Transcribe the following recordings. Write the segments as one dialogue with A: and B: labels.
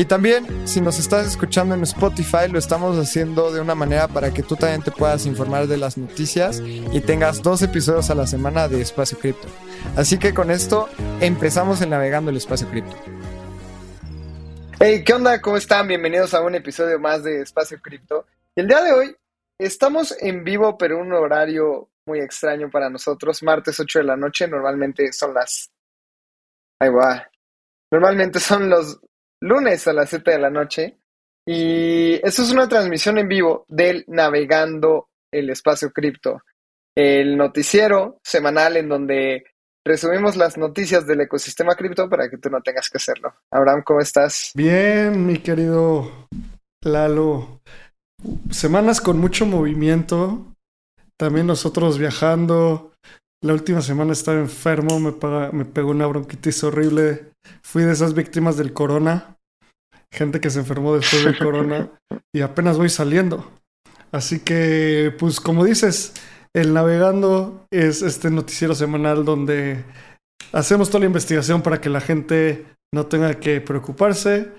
A: Y también, si nos estás escuchando en Spotify, lo estamos haciendo de una manera para que tú también te puedas informar de las noticias y tengas dos episodios a la semana de Espacio Cripto. Así que con esto empezamos en Navegando el Espacio Cripto. Hey, ¿qué onda? ¿Cómo están? Bienvenidos a un episodio más de Espacio Cripto. El día de hoy estamos en vivo, pero un horario muy extraño para nosotros. Martes 8 de la noche, normalmente son las... Ahí va. Normalmente son los lunes a las 7 de la noche. Y esto es una transmisión en vivo del Navegando el Espacio Cripto, el noticiero semanal en donde resumimos las noticias del ecosistema cripto para que tú no tengas que hacerlo. Abraham, ¿cómo estás?
B: Bien, mi querido Lalo. Semanas con mucho movimiento. También nosotros viajando. La última semana estaba enfermo, me, me pegó una bronquitis horrible. Fui de esas víctimas del corona. Gente que se enfermó después del corona. Y apenas voy saliendo. Así que, pues como dices, el Navegando es este noticiero semanal donde hacemos toda la investigación para que la gente no tenga que preocuparse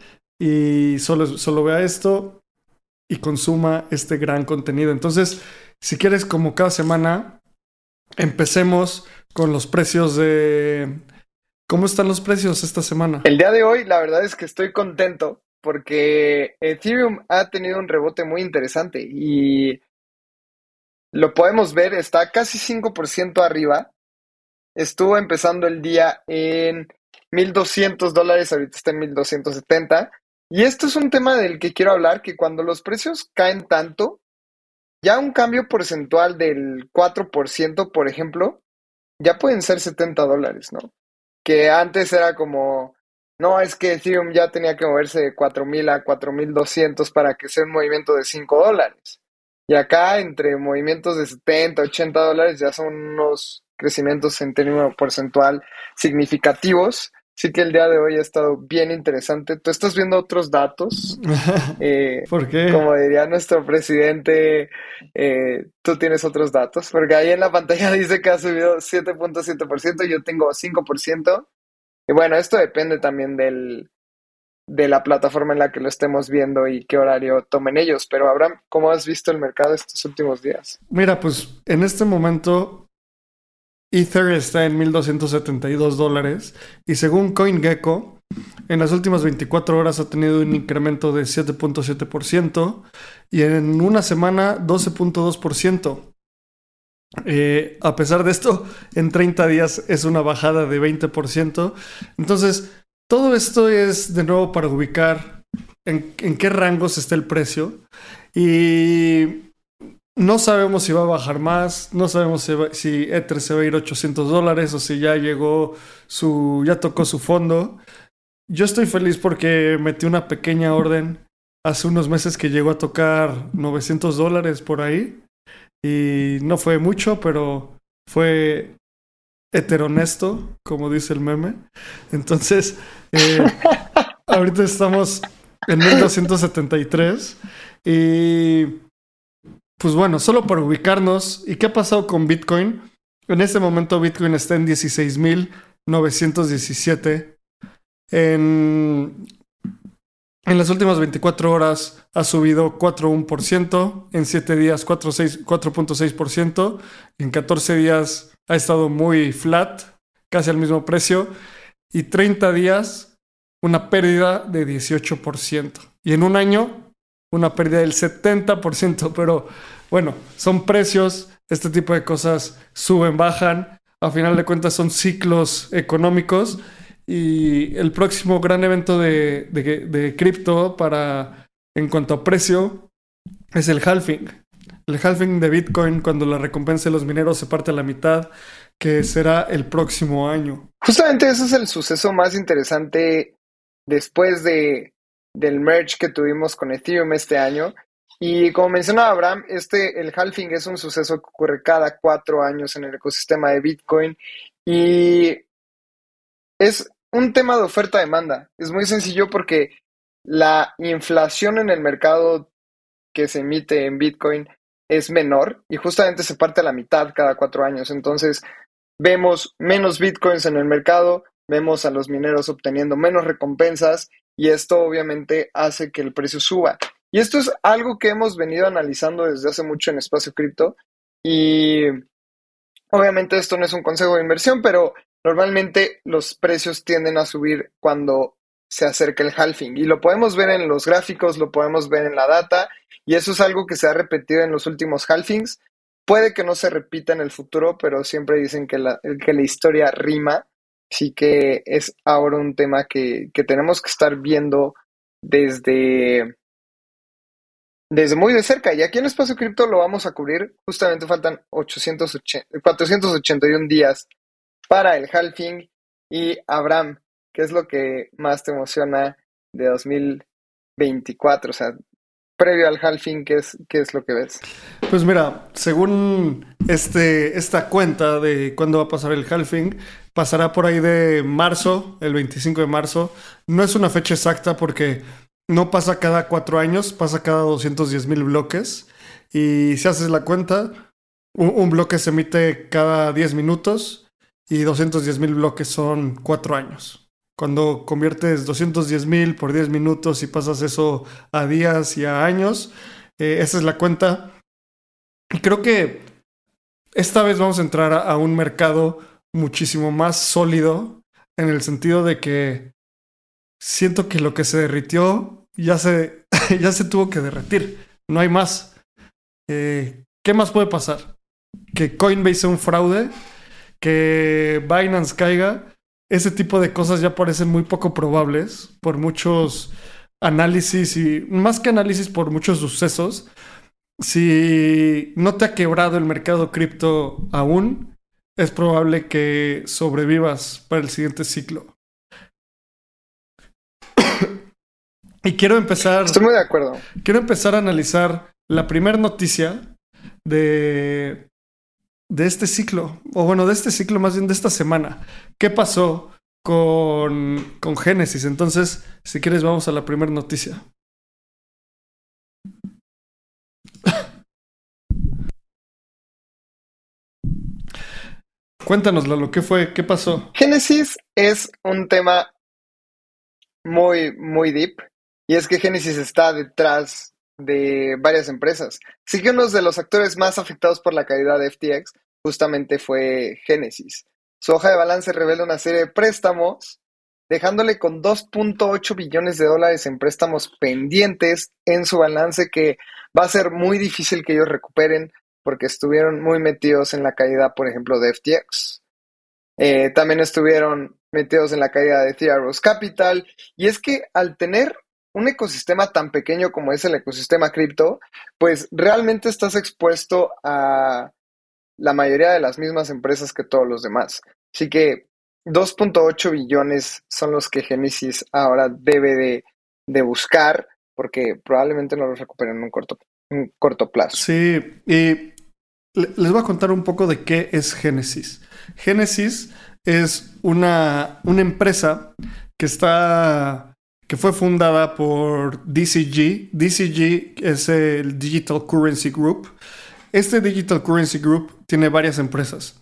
B: y solo, solo vea esto y consuma este gran contenido. Entonces, si quieres, como cada semana, empecemos con los precios de... ¿Cómo están los precios esta semana?
A: El día de hoy, la verdad es que estoy contento porque Ethereum ha tenido un rebote muy interesante y lo podemos ver, está casi 5% arriba. Estuvo empezando el día en 1.200 dólares, ahorita está en 1.270. Y esto es un tema del que quiero hablar, que cuando los precios caen tanto, ya un cambio porcentual del 4%, por ejemplo, ya pueden ser 70 dólares, ¿no? Que antes era como, no, es que Ethereum ya tenía que moverse de 4.000 a 4.200 para que sea un movimiento de 5 dólares. Y acá, entre movimientos de 70, 80 dólares, ya son unos crecimientos en términos porcentual significativos. Así que el día de hoy ha estado bien interesante. Tú estás viendo otros datos.
B: Eh, ¿Por qué?
A: Como diría nuestro presidente, eh, tú tienes otros datos. Porque ahí en la pantalla dice que ha subido 7.7%, yo tengo 5%. Y bueno, esto depende también del, de la plataforma en la que lo estemos viendo y qué horario tomen ellos. Pero Abraham, ¿cómo has visto el mercado estos últimos días?
B: Mira, pues en este momento Ether está en 1.272 dólares y según CoinGecko, en las últimas 24 horas ha tenido un incremento de 7.7% y en una semana 12.2%. Eh, a pesar de esto, en 30 días es una bajada de 20%. Entonces, todo esto es de nuevo para ubicar en, qué rangos está el precio y no sabemos si va a bajar más, no sabemos si, Ether se va a ir 800 dólares o si ya llegó su, ya tocó su fondo. Yo estoy feliz porque metí una pequeña orden hace unos meses que llegó a tocar 900 dólares por ahí y no fue mucho, pero fue heteronesto, como dice el meme. Entonces, eh, ahorita estamos en 1273 y pues bueno, solo para ubicarnos, ¿y qué ha pasado con Bitcoin? En este momento Bitcoin está en 16.917. En, en las últimas 24 horas ha subido 4.1%, en 7 días 4.6%, en 14 días ha estado muy flat, casi al mismo precio, y 30 días una pérdida de 18%. Y en un año una pérdida del 70%, pero bueno, son precios, este tipo de cosas suben, bajan, a final de cuentas son ciclos económicos y el próximo gran evento de, de cripto para en cuanto a precio es el halving el halving de Bitcoin cuando la recompensa de los mineros se parte a la mitad, que será el próximo año.
A: Justamente ese es el suceso más interesante después de, del merge que tuvimos con Ethereum este año. Y como mencionaba Abraham, este, el halving es un suceso que ocurre cada cuatro años en el ecosistema de Bitcoin y es un tema de oferta-demanda. Es muy sencillo porque la inflación en el mercado que se emite en Bitcoin es menor y justamente se parte a la mitad cada cuatro años. Entonces, vemos menos Bitcoins en el mercado, vemos a los mineros obteniendo menos recompensas y esto obviamente hace que el precio suba. Y esto es algo que hemos venido analizando desde hace mucho en espacio cripto y obviamente esto no es un consejo de inversión, pero normalmente los precios tienden a subir cuando se acerca el halving y lo podemos ver en los gráficos, lo podemos ver en la data y eso es algo que se ha repetido en los últimos halvings. Puede que no se repita en el futuro, pero siempre dicen que la, que la historia rima, así que es ahora un tema que, que tenemos que estar viendo desde, desde muy de cerca. Y aquí en Espacio Cripto lo vamos a cubrir. Justamente faltan 880, 481 días para el halving. Y Abraham, ¿qué es lo que más te emociona de 2024? O sea, previo al halving, ¿qué es, qué es lo que ves?
B: Pues mira, según este, esta cuenta de cuándo va a pasar el halving, pasará por ahí de marzo, el 25 de marzo. No es una fecha exacta porque no pasa cada cuatro años, pasa cada 210 mil bloques. Y si haces la cuenta, un, bloque se emite cada 10 minutos y 210 mil bloques son cuatro años. Cuando conviertes 210 mil por 10 minutos y pasas eso a días y a años, eh, esa es la cuenta. Y creo que esta vez vamos a entrar a un mercado muchísimo más sólido en el sentido de que siento que lo que se derritió ya se, ya se tuvo que derretir. No hay más. Eh, ¿Qué más puede pasar? Que Coinbase sea un fraude, que Binance caiga. Ese tipo de cosas ya parecen muy poco probables por muchos análisis y más que análisis por muchos sucesos. Si no te ha quebrado el mercado cripto aún, es probable que sobrevivas para el siguiente ciclo. Y quiero empezar.
A: Estoy muy de acuerdo.
B: Quiero empezar a analizar la primera noticia de, de este ciclo, o bueno, de este ciclo, más bien de esta semana. ¿Qué pasó con, con Génesis? Entonces, si quieres, vamos a la primera noticia. Cuéntanos, lo ¿qué fue? ¿Qué pasó?
A: Génesis es un tema muy, muy deep. Y es que Genesis está detrás de varias empresas. Así que uno de los actores más afectados por la caída de FTX justamente fue Genesis. Su hoja de balance revela una serie de préstamos, dejándole con 2.8 billones de dólares en préstamos pendientes en su balance que va a ser muy difícil que ellos recuperen porque estuvieron muy metidos en la caída, por ejemplo, de FTX. Eh, también estuvieron metidos en la caída de Theros Capital. Y es que al tener un ecosistema tan pequeño como es el ecosistema cripto, pues realmente estás expuesto a la mayoría de las mismas empresas que todos los demás. Así que 2.8 billones son los que Genesis ahora debe de, buscar porque probablemente no los recuperen en un corto, un corto plazo.
B: Sí, y les voy a contar un poco de qué es Genesis. Genesis es una, una empresa que está que fue fundada por DCG. DCG es el Digital Currency Group. Este Digital Currency Group tiene varias empresas.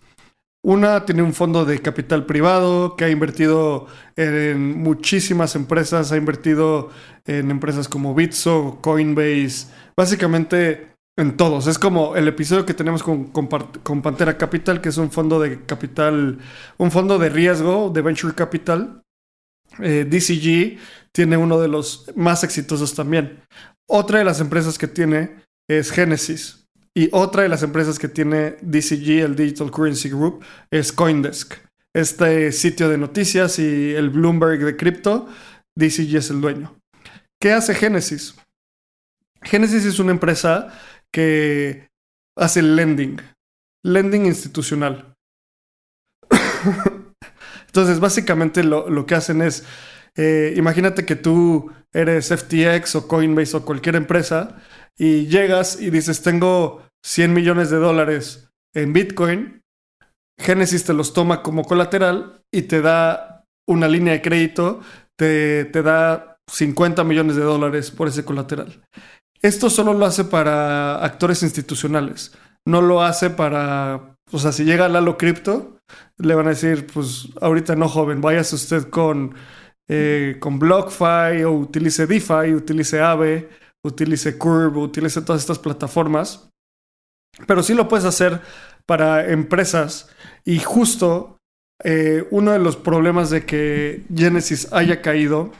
B: Una tiene un fondo de capital privado que ha invertido en muchísimas empresas, ha invertido en empresas como Bitso, Coinbase, básicamente en todos. Es como el episodio que tenemos con, con, Pantera Capital, que es un fondo de capital, un fondo de riesgo de venture capital. Eh, DCG tiene uno de los más exitosos también. Otra de las empresas que tiene es Genesis. Y otra de las empresas que tiene DCG, el Digital Currency Group, es Coindesk. Este sitio de noticias y el Bloomberg de cripto, DCG es el dueño. ¿Qué hace Genesis? Genesis es una empresa que hace lending, lending institucional. Entonces, básicamente lo, que hacen es eh, imagínate que tú eres FTX o Coinbase o cualquier empresa y llegas y dices, tengo 100 millones de dólares en Bitcoin, Genesis te los toma como colateral y te da una línea de crédito, te, te da 50 millones de dólares por ese colateral. Esto solo lo hace para actores institucionales, no lo hace para, o sea, si llega Lalo Crypto, le van a decir, pues ahorita no joven, váyase usted con, eh, con BlockFi o utilice DeFi, utilice Aave, utilice Curve, utilice todas estas plataformas. Pero sí lo puedes hacer para empresas y justo eh, uno de los problemas de que Genesis haya caído,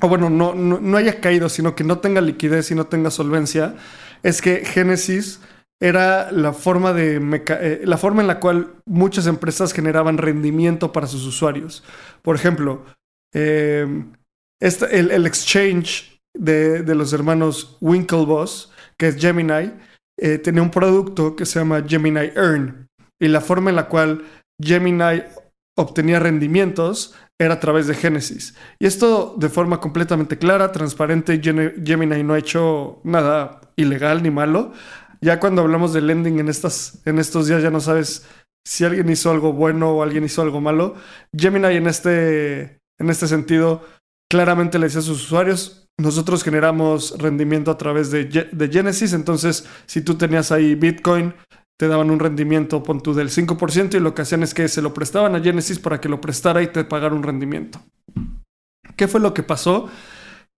B: o bueno, no, no, haya caído, sino que no tenga liquidez y no tenga solvencia, es que Genesis era la forma, de eh, la forma en la cual muchas empresas generaban rendimiento para sus usuarios. Por ejemplo, eh, el, exchange de, de, los hermanos Winklevoss, que es Gemini, eh, tenía un producto que se llama Gemini Earn. Y la forma en la cual Gemini obtenía rendimientos era a través de Genesis. Y esto de forma completamente clara, transparente, Gemini no ha hecho nada ilegal ni malo. Ya cuando hablamos de lending en, estas, en estos días ya no sabes si alguien hizo algo bueno o alguien hizo algo malo. Gemini en este, en este sentido claramente le decía a sus usuarios, nosotros generamos rendimiento a través de, de Genesis, entonces si tú tenías ahí Bitcoin, te daban un rendimiento, pon tú, del 5% y lo que hacían es que se lo prestaban a Genesis para que lo prestara y te pagara un rendimiento. ¿Qué fue lo que pasó?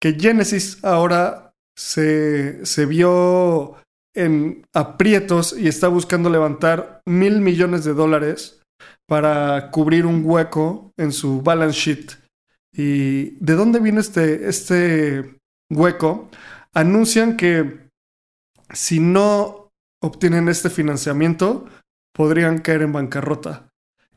B: Que Genesis ahora se, se vio en aprietos y está buscando levantar mil millones de dólares para cubrir un hueco en su balance sheet. ¿Y de dónde viene este, este hueco? Anuncian que si no obtienen este financiamiento, podrían caer en bancarrota.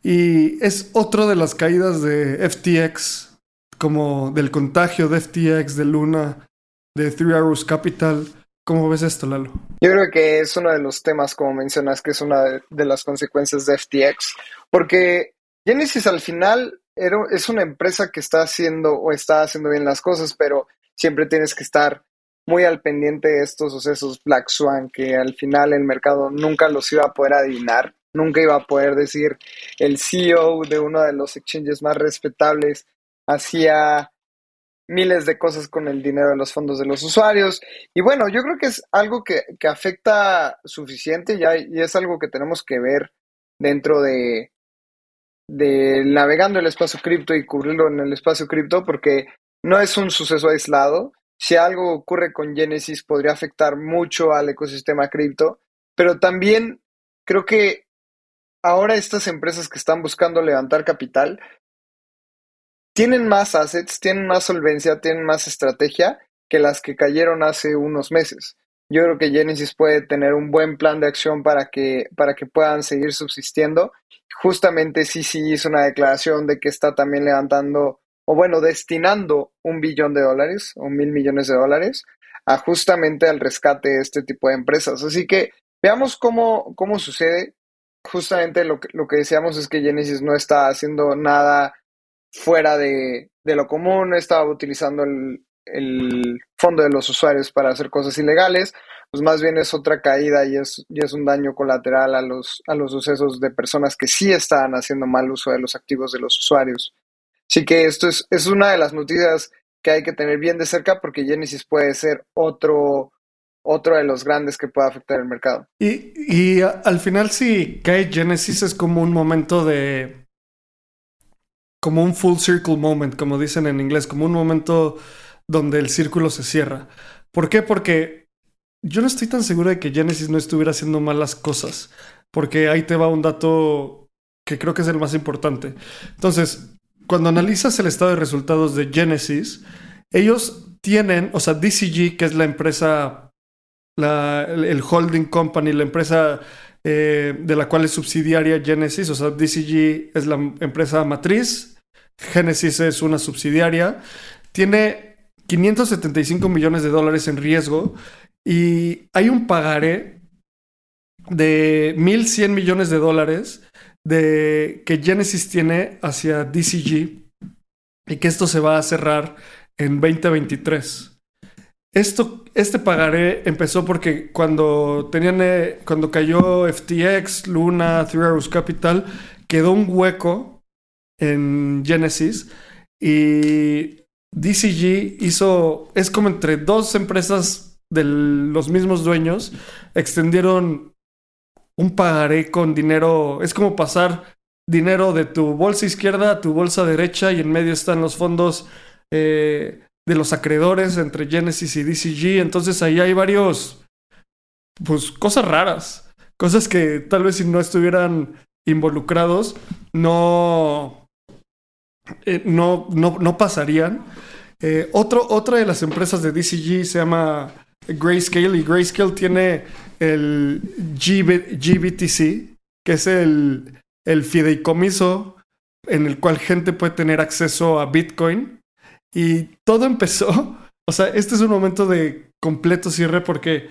B: Y es otro de las caídas de FTX, como del contagio de FTX, de Luna, de Three Arrows Capital. ¿Cómo ves esto, Lalo?
A: Yo creo que es uno de los temas, como mencionas, que es una de, las consecuencias de FTX, porque Genesis al final es una empresa que está haciendo o está haciendo bien las cosas, pero siempre tienes que estar muy al pendiente de estos sucesos Black Swan, que al final el mercado nunca los iba a poder adivinar, nunca iba a poder decir el CEO de uno de los exchanges más respetables hacía miles de cosas con el dinero de los fondos de los usuarios. Y bueno, yo creo que es algo que, afecta suficiente ya, y es algo que tenemos que ver dentro de, de navegando el espacio cripto y cubrirlo en el espacio cripto, porque no es un suceso aislado. Si algo ocurre con Genesis podría afectar mucho al ecosistema cripto, pero también creo que ahora estas empresas que están buscando levantar capital tienen más assets, tienen más solvencia, tienen más estrategia que las que cayeron hace unos meses. Yo creo que Genesis puede tener un buen plan de acción para que, para que puedan seguir subsistiendo. Justamente sí hizo una declaración de que está también levantando, o bueno, destinando un billón de dólares o mil millones de dólares a justamente al rescate de este tipo de empresas. Así que veamos cómo, cómo sucede. Justamente lo que, lo que decíamos es que Genesis no está haciendo nada fuera de, lo común, estaba utilizando el, fondo de los usuarios para hacer cosas ilegales, pues más bien es otra caída y es, y es un daño colateral a los, a los sucesos de personas que sí estaban haciendo mal uso de los activos de los usuarios. Así que esto es, es una de las noticias que hay que tener bien de cerca porque Genesis puede ser otro, otro de los grandes que pueda afectar el mercado.
B: Y, y al final si cae Genesis es como un momento de como un full circle moment, como dicen en inglés, como un momento donde el círculo se cierra. ¿Por qué? Porque yo no estoy tan seguro de que Genesis no estuviera haciendo malas cosas, porque ahí te va un dato que creo que es el más importante. Entonces, cuando analizas el estado de resultados de Genesis, ellos tienen, o sea, DCG, que es la empresa, la, el holding company, la empresa eh, de la cual es subsidiaria Genesis, o sea, DCG es la empresa matriz, Genesis es una subsidiaria, tiene 575 millones de dólares en riesgo y hay un pagaré de 1.100 millones de dólares de, que Genesis tiene hacia DCG y que esto se va a cerrar en 2023. Esto, este pagaré empezó porque cuando tenían, eh, cuando cayó FTX, Luna, Three Arrows Capital, quedó un hueco en Genesis y DCG hizo, es como entre dos empresas de los mismos dueños, extendieron un pagaré con dinero, es como pasar dinero de tu bolsa izquierda a tu bolsa derecha y en medio están los fondos eh, de los acreedores entre Genesis y DCG. Entonces ahí hay varios, pues cosas raras, cosas que tal vez si no estuvieran involucrados no, eh, no, no, pasarían. Eh, otro, otra de las empresas de DCG se llama Grayscale y Grayscale tiene el GBTC, que es el, el fideicomiso en el cual gente puede tener acceso a Bitcoin. Y todo empezó, o sea, este es un momento de completo cierre porque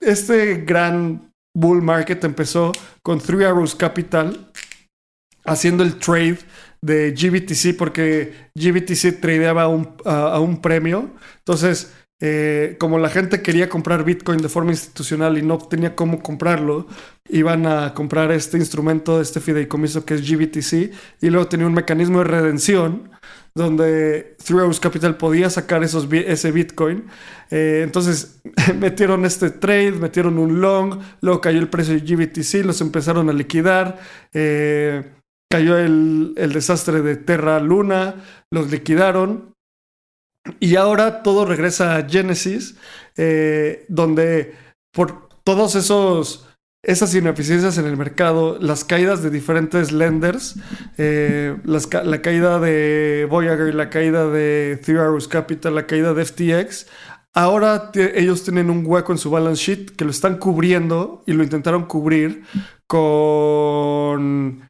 B: este gran bull market empezó con Three Arrows Capital haciendo el trade de GBTC porque GBTC tradeaba a un, a un premio. Entonces, eh, como la gente quería comprar Bitcoin de forma institucional y no tenía cómo comprarlo, iban a comprar este instrumento, este fideicomiso que es GBTC, y luego tenía un mecanismo de redención donde Three Arrows Capital podía sacar esos, ese Bitcoin. Eh, entonces metieron este trade, metieron un long, luego cayó el precio de GBTC, los empezaron a liquidar. Eh, cayó el, el desastre de Terra Luna, los liquidaron y ahora todo regresa a Genesis, eh, donde por todos esos esas ineficiencias en el mercado, las caídas de diferentes lenders, eh, la caída de Voyager, la caída de Three Capital, la caída de FTX, ahora ellos tienen un hueco en su balance sheet que lo están cubriendo y lo intentaron cubrir con,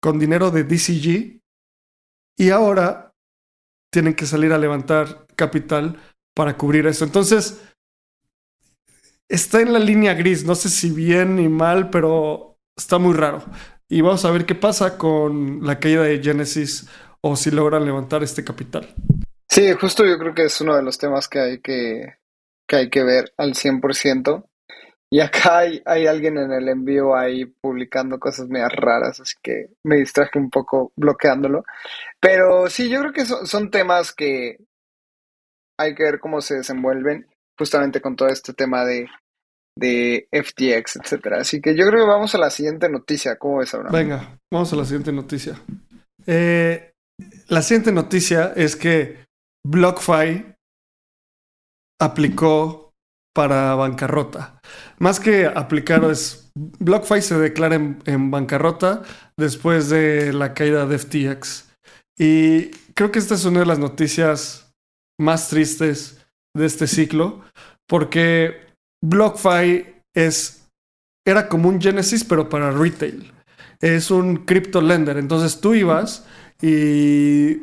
B: con dinero de DCG. Y ahora tienen que salir a levantar capital para cubrir eso. Entonces, está en la línea gris, no sé si bien ni mal, pero está muy raro. Y vamos a ver qué pasa con la caída de Genesis o si logran levantar este capital.
A: Sí, justo yo creo que es uno de los temas que hay que, que, hay que ver al 100%. Y acá hay, alguien en el envío ahí publicando cosas medias raras, así que me distraje un poco bloqueándolo. Pero sí, yo creo que son, temas que hay que ver cómo se desenvuelven justamente con todo este tema de, de FTX, etcétera. Así que yo creo que vamos a la siguiente noticia. ¿Cómo ves ahora?
B: Venga, vamos a la siguiente noticia. Eh, la siguiente noticia es que BlockFi aplicó para bancarrota. Más que aplicar es BlockFi se declara en, bancarrota después de la caída de FTX. Y creo que esta es una de las noticias más tristes de este ciclo, porque BlockFi es, era como un Genesis, pero para retail. Es un crypto lender. Entonces tú ibas y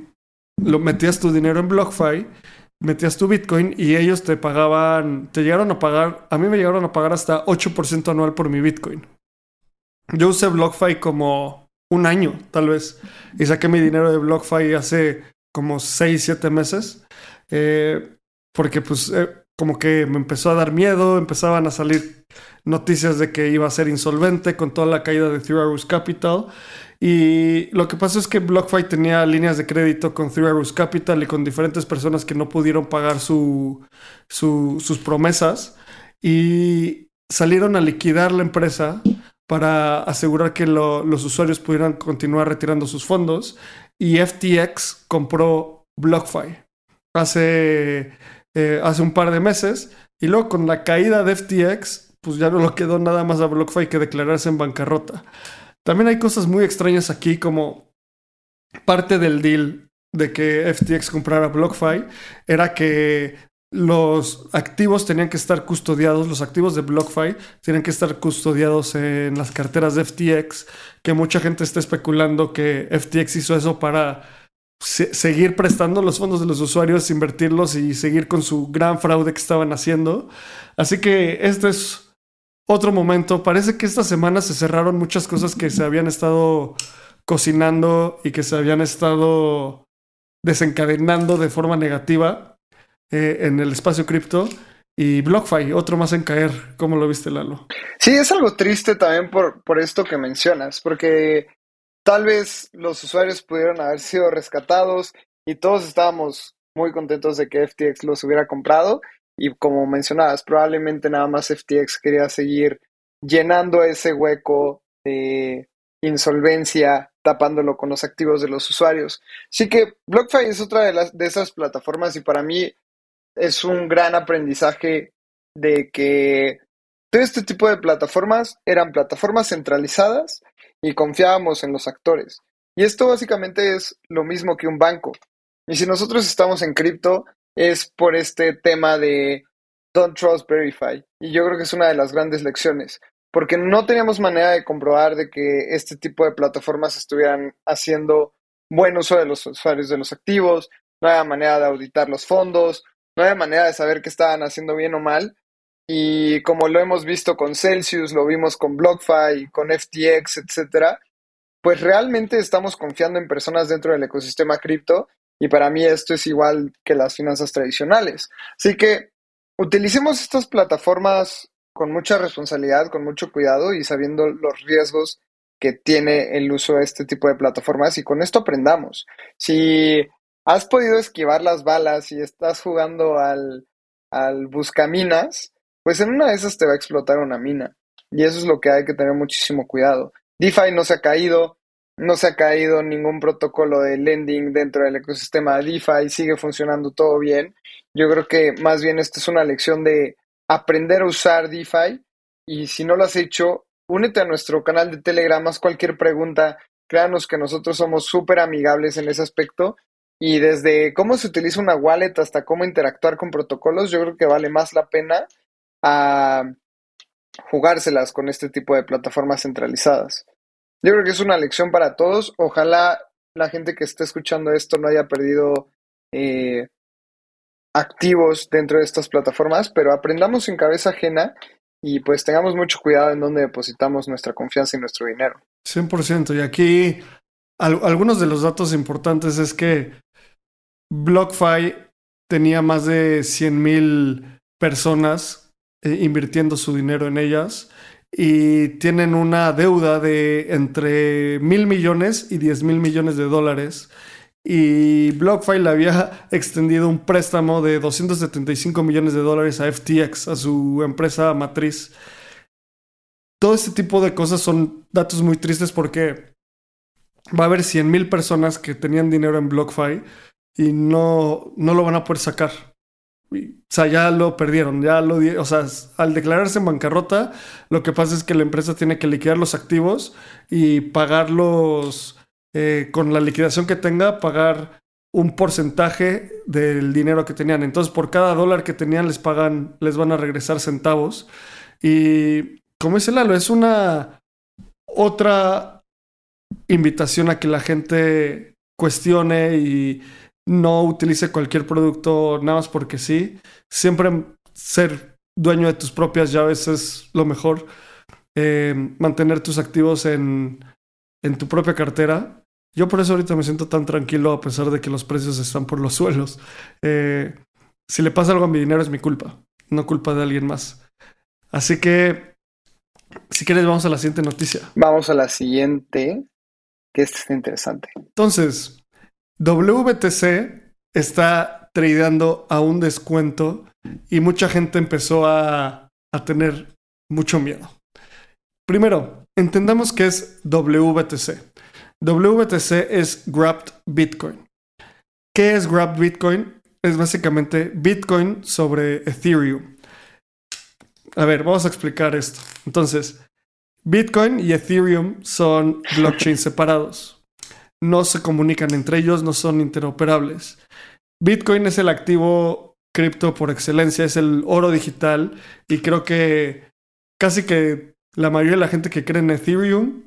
B: lo metías tu dinero en BlockFi metías tu Bitcoin y ellos te pagaban, te llegaron a pagar, a mí me llegaron a pagar hasta 8% anual por mi Bitcoin. Yo usé BlockFi como un año, tal vez, y saqué mi dinero de BlockFi hace como 6, 7 meses, eh, porque pues eh, como que me empezó a dar miedo, empezaban a salir noticias de que iba a ser insolvente con toda la caída de Three Arrows Capital. Y lo que pasó es que BlockFi tenía líneas de crédito con Three Arrows Capital y con diferentes personas que no pudieron pagar sus promesas. Y salieron a liquidar la empresa para asegurar que los usuarios pudieran continuar retirando sus fondos. Y FTX compró BlockFi. Hace, eh, hace un par de meses y luego con la caída de FTX pues ya no lo quedó nada más a BlockFi que declararse en bancarrota. También hay cosas muy extrañas aquí, como parte del deal de que FTX comprara BlockFi era que los activos tenían que estar custodiados, los activos de BlockFi tenían que estar custodiados en las carteras de FTX, que mucha gente está especulando que FTX hizo eso para seguir prestando los fondos de los usuarios, invertirlos y seguir con su gran fraude que estaban haciendo. Así que este es otro momento. Parece que esta semana se cerraron muchas cosas que se habían estado cocinando y que se habían estado desencadenando de forma negativa eh, en el espacio cripto. Y BlockFi, otro más en caer. ¿Cómo lo viste, Lalo?
A: Sí, es algo triste también por, por esto que mencionas, porque tal vez los usuarios pudieron haber sido rescatados y todos estábamos muy contentos de que FTX los hubiera comprado. Y como mencionabas, probablemente nada más FTX quería seguir llenando ese hueco de insolvencia, tapándolo con los activos de los usuarios. Así que BlockFi es otra de, las, de esas plataformas y para mí es un gran aprendizaje de que todo este tipo de plataformas eran plataformas centralizadas y confiábamos en los actores. Y esto básicamente es lo mismo que un banco. Y si nosotros estamos en cripto, es por este tema de Don't Trust Verify. Y yo creo que es una de las grandes lecciones, porque no teníamos manera de comprobar de que este tipo de plataformas estuvieran haciendo buen uso de los usuarios de los activos, no había manera de auditar los fondos, no había manera de saber qué estaban haciendo bien o mal. Y como lo hemos visto con Celsius, lo vimos con BlockFi, con FTX, etcétera, pues realmente estamos confiando en personas dentro del ecosistema cripto y para mí esto es igual que las finanzas tradicionales. Así que utilicemos estas plataformas con mucha responsabilidad, con mucho cuidado y sabiendo los riesgos que tiene el uso de este tipo de plataformas y con esto aprendamos. Si has podido esquivar las balas y estás jugando al, al buscaminas, pues en una de esas te va a explotar una mina. Y eso es lo que hay que tener muchísimo cuidado. DeFi no se ha caído, no se ha caído ningún protocolo de lending dentro del ecosistema de DeFi, sigue funcionando todo bien. Yo creo que más bien esto es una lección de aprender a usar DeFi y si no lo has hecho, únete a nuestro canal de Telegram, haz cualquier pregunta, créanos que nosotros somos súper amigables en ese aspecto y desde cómo se utiliza una wallet hasta cómo interactuar con protocolos, yo creo que vale más la pena a jugárselas con este tipo de plataformas centralizadas. Yo creo que es una lección para todos. Ojalá la gente que esté escuchando esto no haya perdido eh, activos dentro de estas plataformas, pero aprendamos en cabeza ajena y pues tengamos mucho cuidado en dónde depositamos nuestra confianza y nuestro dinero.
B: 100%. Y aquí algunos de los datos importantes es que BlockFi tenía más de 100 mil personas eh, invirtiendo su dinero en ellas y tienen una deuda de entre mil millones y diez mil millones de dólares. Y BlockFi le había extendido un préstamo de 275 millones de dólares a FTX, a su empresa matriz. Todo este tipo de cosas son datos muy tristes porque va a haber 100 mil personas que tenían dinero en BlockFi y no, no lo van a poder sacar. O sea, ya lo perdieron, ya lo, o sea, al declararse en bancarrota, lo que pasa es que la empresa tiene que liquidar los activos y pagarlos eh, con la liquidación que tenga, pagar un porcentaje del dinero que tenían. Entonces, por cada dólar que tenían, les pagan, les van a regresar centavos. Y como dice Lalo, es una otra invitación a que la gente cuestione y no utilice cualquier producto nada más porque sí. Siempre ser dueño de tus propias llaves es lo mejor. Eh, mantener tus activos en, en tu propia cartera. Yo por eso ahorita me siento tan tranquilo a pesar de que los precios están por los suelos. Eh, si le pasa algo a mi dinero es mi culpa, no culpa de alguien más. Así que, si quieres, vamos a la siguiente noticia.
A: Vamos a la siguiente, que esta está interesante.
B: Entonces, WTC está tradeando a un descuento y mucha gente empezó a, tener mucho miedo. Primero, entendamos qué es WTC. WTC es Grabbed Bitcoin. ¿Qué es Grabbed Bitcoin? Es básicamente Bitcoin sobre Ethereum. A ver, vamos a explicar esto. Entonces, Bitcoin y Ethereum son blockchains separados no se comunican entre ellos, no son interoperables. Bitcoin es el activo cripto por excelencia, es el oro digital y creo que casi que la mayoría de la gente que cree en Ethereum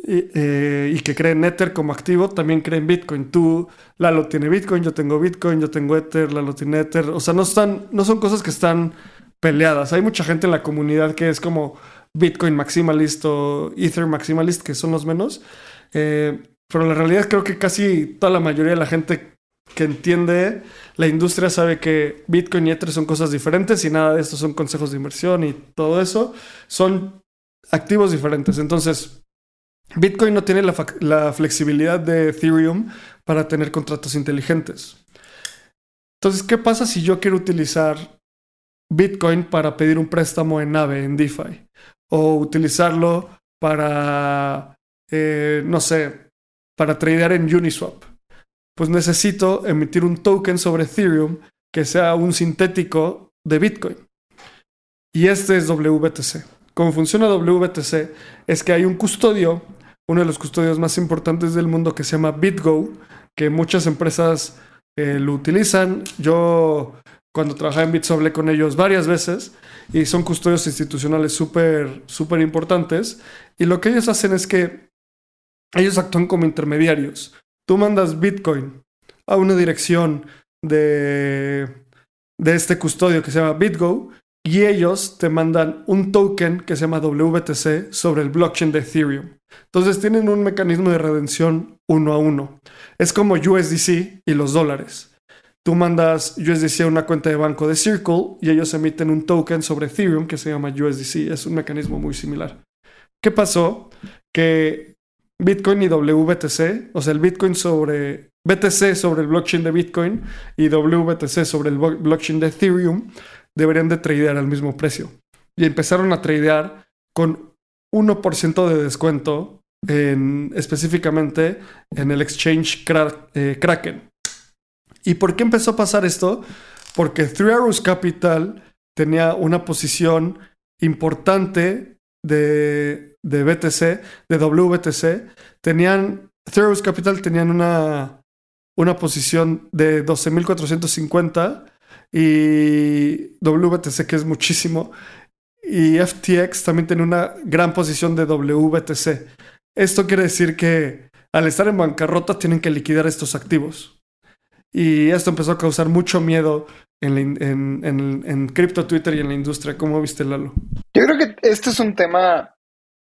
B: y, eh, que cree en Ether como activo también cree en Bitcoin. Tú, Lalo tiene Bitcoin, yo tengo Bitcoin, yo tengo Ether, Lalo tiene Ether. O sea, no, están, no son cosas que están peleadas. Hay mucha gente en la comunidad que es como Bitcoin maximalist o Ether maximalist, que son los menos. Eh, pero la realidad creo que casi toda la mayoría de la gente que entiende, la industria sabe que Bitcoin y Ether son cosas diferentes y nada de esto son consejos de inversión y todo eso. Son activos diferentes. Entonces, Bitcoin no tiene la, flexibilidad de Ethereum para tener contratos inteligentes. Entonces, ¿qué pasa si yo quiero utilizar Bitcoin para pedir un préstamo en nave, en DeFi? O utilizarlo para, eh, no sé, para tradear en Uniswap. Pues necesito emitir un token sobre Ethereum que sea un sintético de Bitcoin. Y este es WBTC. Cómo funciona WBTC es que hay un custodio, uno de los custodios más importantes del mundo que se llama BitGo, que muchas empresas eh, lo utilizan. Yo cuando trabajaba en Bits hablé con ellos varias veces y son custodios institucionales súper, súper importantes. Y lo que ellos hacen es que ellos actúan como intermediarios. Tú mandas Bitcoin a una dirección de, de este custodio que se llama BitGo y ellos te mandan un token que se llama WBTC sobre el blockchain de Ethereum. Entonces tienen un mecanismo de redención uno a uno. Es como USDC y los dólares. Tú mandas USDC a una cuenta de banco de Circle y ellos emiten un token sobre Ethereum que se llama USDC. Es un mecanismo muy similar. ¿Qué pasó? Que Bitcoin y WBTC, o sea, el Bitcoin sobre BTC sobre el blockchain de Bitcoin y WBTC sobre el blockchain de Ethereum deberían de tradear al mismo precio. Y empezaron a tradear con 1% de descuento en, específicamente en el exchange eh, Kraken. ¿Y por qué empezó a pasar esto? Porque Three Arrows Capital tenía una posición importante de, de BTC, de WBTC. Tenían, Three Arrows Capital tenían una, una posición de 12.450 y WBTC que es muchísimo y FTX también tiene una gran posición de WBTC. Esto quiere decir que al estar en bancarrota tienen que liquidar estos activos. Y esto empezó a causar mucho miedo en, en, en, cripto Twitter y en la industria. ¿Cómo viste, Lalo?
A: Yo creo que este es un tema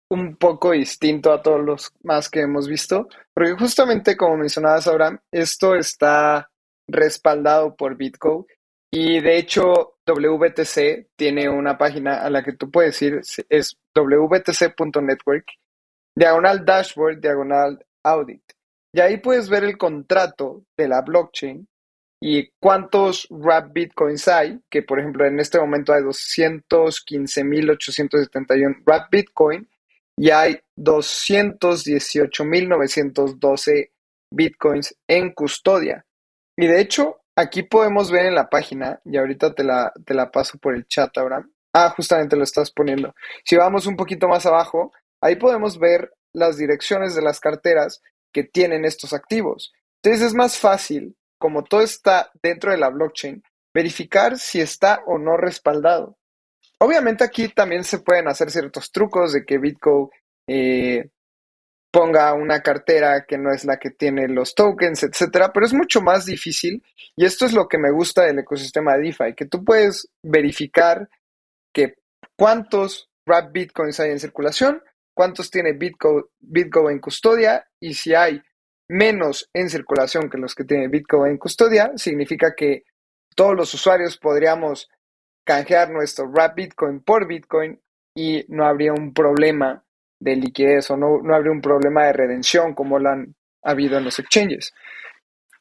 A: un poco distinto a todos los más que hemos visto, porque justamente como mencionabas, Abraham, esto está respaldado por Bitcoin y de hecho, WBTC tiene una página a la que tú puedes ir, es wbtc.network, diagonal dashboard, diagonal audit. Y ahí puedes ver el contrato de la blockchain y cuántos wrap bitcoins hay, que por ejemplo en este momento hay 215.871 wrap bitcoin y hay 218.912 bitcoins en custodia. Y de hecho, Aquí podemos ver en la página, y ahorita te la, te la paso por el chat, Abraham. Ah, justamente lo estás poniendo. Si vamos un poquito más abajo, ahí podemos ver las direcciones de las carteras que tienen estos activos. Entonces es más fácil, como todo está dentro de la blockchain, verificar si está o no respaldado. Obviamente aquí también se pueden hacer ciertos trucos de que Bitcoin eh, ponga una cartera que no es la que tiene los tokens, etcétera, pero es mucho más difícil y esto es lo que me gusta del ecosistema de DeFi, que tú puedes verificar que cuántos wrap bitcoins hay en circulación, cuántos tiene Bitcoin, Bitcoin en custodia y si hay menos en circulación que los que tiene Bitcoin en custodia, significa que todos los usuarios podríamos canjear nuestro wrap bitcoin por bitcoin y no habría un problema de liquidez o no, no habría un problema de redención como lo han habido en los exchanges.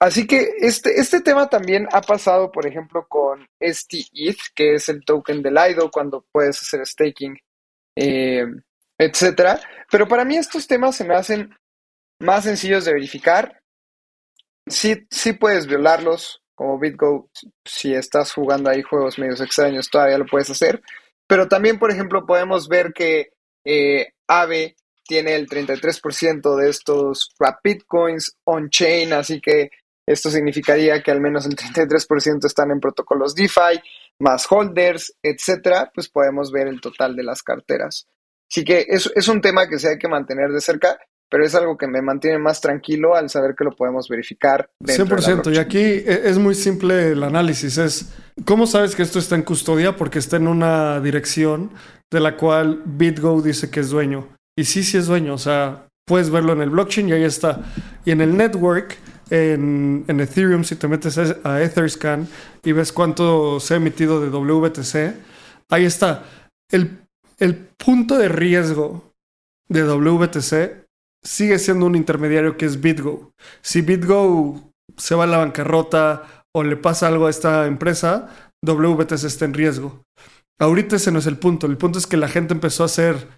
A: Así que este, este tema también ha pasado, por ejemplo, con STETH, que es el token del IDO cuando puedes hacer staking, eh, etcétera. Pero para mí estos temas se me hacen más sencillos de verificar. Sí, sí puedes violarlos, como BitGo, si estás jugando ahí juegos medios extraños, todavía lo puedes hacer. Pero también, por ejemplo, podemos ver que eh, AVE tiene el 33% de estos wrap bitcoins on-chain, así que esto significaría que al menos el 33% están en protocolos DeFi, más holders, etcétera, pues podemos ver el total de las carteras. Así que es, es un tema que se hay que mantener de cerca, pero es algo que me mantiene más tranquilo al saber que lo podemos verificar.
B: 100%, y aquí e, es muy simple el análisis, es cómo sabes que esto está en custodia porque está en una dirección de la cual BitGo dice que es dueño. Y sí, sí es dueño, o sea, puedes verlo en el blockchain y ahí está. Y en el network en, en Ethereum, si te metes a, a Etherscan y ves cuánto se ha emitido de WBTC, ahí está. El, el punto de riesgo de WBTC sigue siendo un intermediario que es BitGo. Si BitGo se va a la bancarrota o le pasa algo a esta empresa, WBTC está en riesgo. Ahorita ese no es el punto. El punto es que la gente empezó a hacer,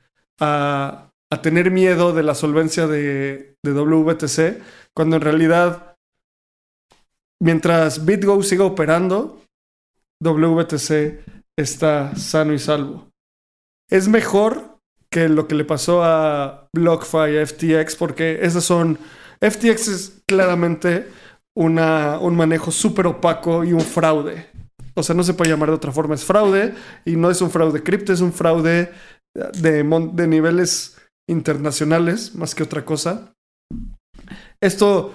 B: a, tener miedo de la solvencia de, de WBTC, cuando en realidad, mientras BitGo siga operando, WBTC está sano y salvo. Es mejor que lo que le pasó a BlockFi, a FTX, porque esas son. FTX es claramente una, un manejo súper opaco y un fraude. O sea, no se puede llamar de otra forma. Es fraude y no es un fraude cripto, es un fraude de, de niveles internacionales más que otra cosa. Esto,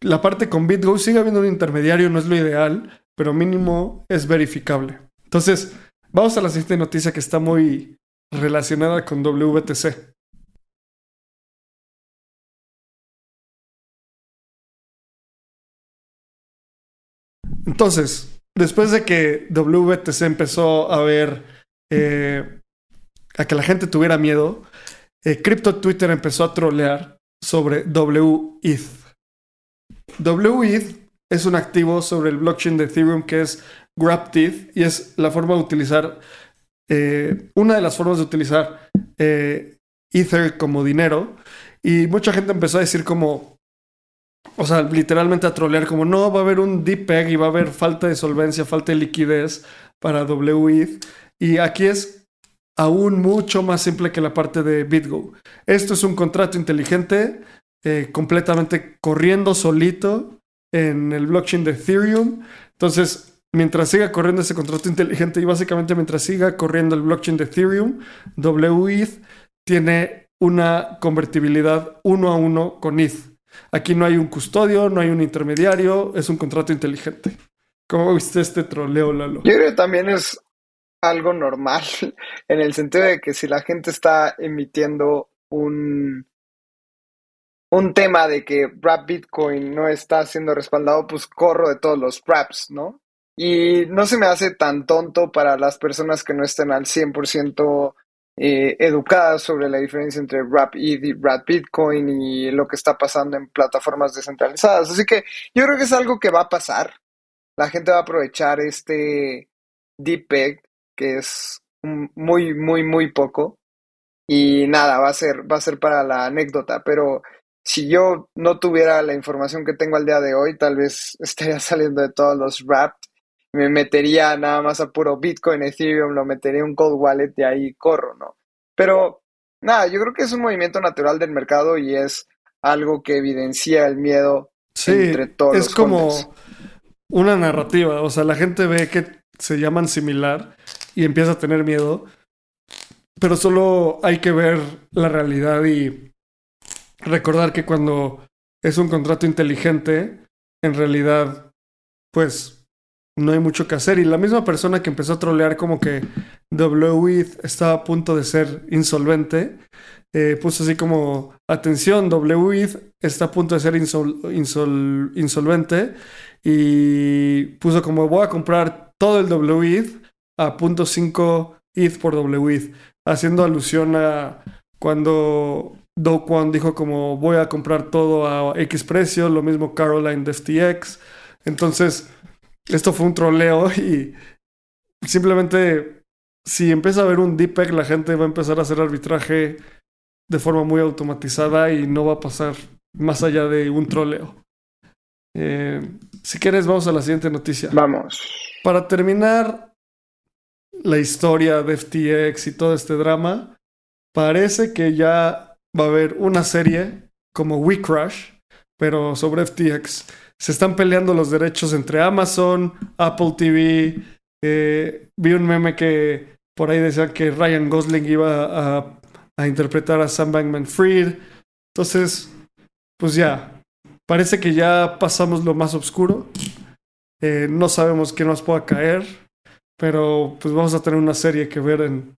B: la parte con BitGo sigue habiendo un intermediario, no es lo ideal, pero mínimo es verificable. Entonces, vamos a la siguiente noticia que está muy relacionada con WTC. Entonces, después de que WTC empezó a ver eh, a que la gente tuviera miedo, eh, Crypto Twitter empezó a trolear sobre WETH. WETH es un activo sobre el blockchain de Ethereum que es GrabTETH y es la forma de utilizar, eh, una de las formas de utilizar eh, Ether como dinero. Y mucha gente empezó a decir como, o sea, literalmente a trolear como, no, va a haber un deep peg y va a haber falta de solvencia, falta de liquidez para WETH. Y aquí es aún mucho más simple que la parte de BitGo. Esto es un contrato inteligente, eh, completamente corriendo solito en el blockchain de Ethereum. Entonces, mientras siga corriendo ese contrato inteligente y básicamente mientras siga corriendo el blockchain de Ethereum, WETH tiene una convertibilidad uno a uno con ETH. Aquí no hay un custodio, no hay un intermediario, es un contrato inteligente. ¿Cómo viste este troleo, Lalo?
A: Yo creo que también es algo normal, en el sentido de que si la gente está emitiendo un, un tema de que Rap Bitcoin no está siendo respaldado, pues corro de todos los raps, ¿no? Y no se me hace tan tonto para las personas que no estén al 100% eh, educadas sobre la diferencia entre Rap y Rap Bitcoin y lo que está pasando en plataformas descentralizadas. Así que yo creo que es algo que va a pasar. La gente va a aprovechar este deep peg, que es muy, muy, muy poco. Y nada, va a ser, va a ser para la anécdota, pero si yo no tuviera la información que tengo al día de hoy, tal vez estaría saliendo de todos los wrapped. Me metería nada más a puro Bitcoin, Ethereum, lo metería un cold wallet y ahí corro, ¿no? Pero nada, yo creo que es un movimiento natural del mercado y es algo que evidencia el miedo
B: Sí,
A: entre todos
B: es
A: los
B: como una narrativa. O sea, la gente ve que se llaman similar y empieza a tener miedo. Pero solo hay que ver la realidad y recordar que cuando es un contrato inteligente, en realidad, pues no hay mucho que hacer. Y la misma persona que empezó a trolear como que WETH estaba a punto de ser insolvente, eh, puso así como, atención, WETH está a punto de ser insol- insol- insolvente y puso como, voy a comprar todo el WETH a .5 ETH por WETH, haciendo alusión a cuando Do Kwon dijo como, voy a comprar todo a X precio, lo mismo Caroline de FTX. Entonces, esto fue un troleo y simplemente si empieza a haber un deep peg, la gente va a empezar a hacer arbitraje de forma muy automatizada y no va a pasar más allá de un troleo. Eh, si quieres, vamos a la siguiente noticia.
A: Vamos.
B: Para terminar la historia de FTX y todo este drama, parece que ya va a haber una serie como We Crash, pero sobre FTX. Se están peleando los derechos entre Amazon, Apple TV. eh, vi un meme que por ahí decían que Ryan Gosling iba a, interpretar a Sam Bankman Fried. Entonces, pues ya, parece que ya pasamos lo más oscuro. Eh, no sabemos qué nos pueda caer, pero pues vamos a tener una serie que ver en,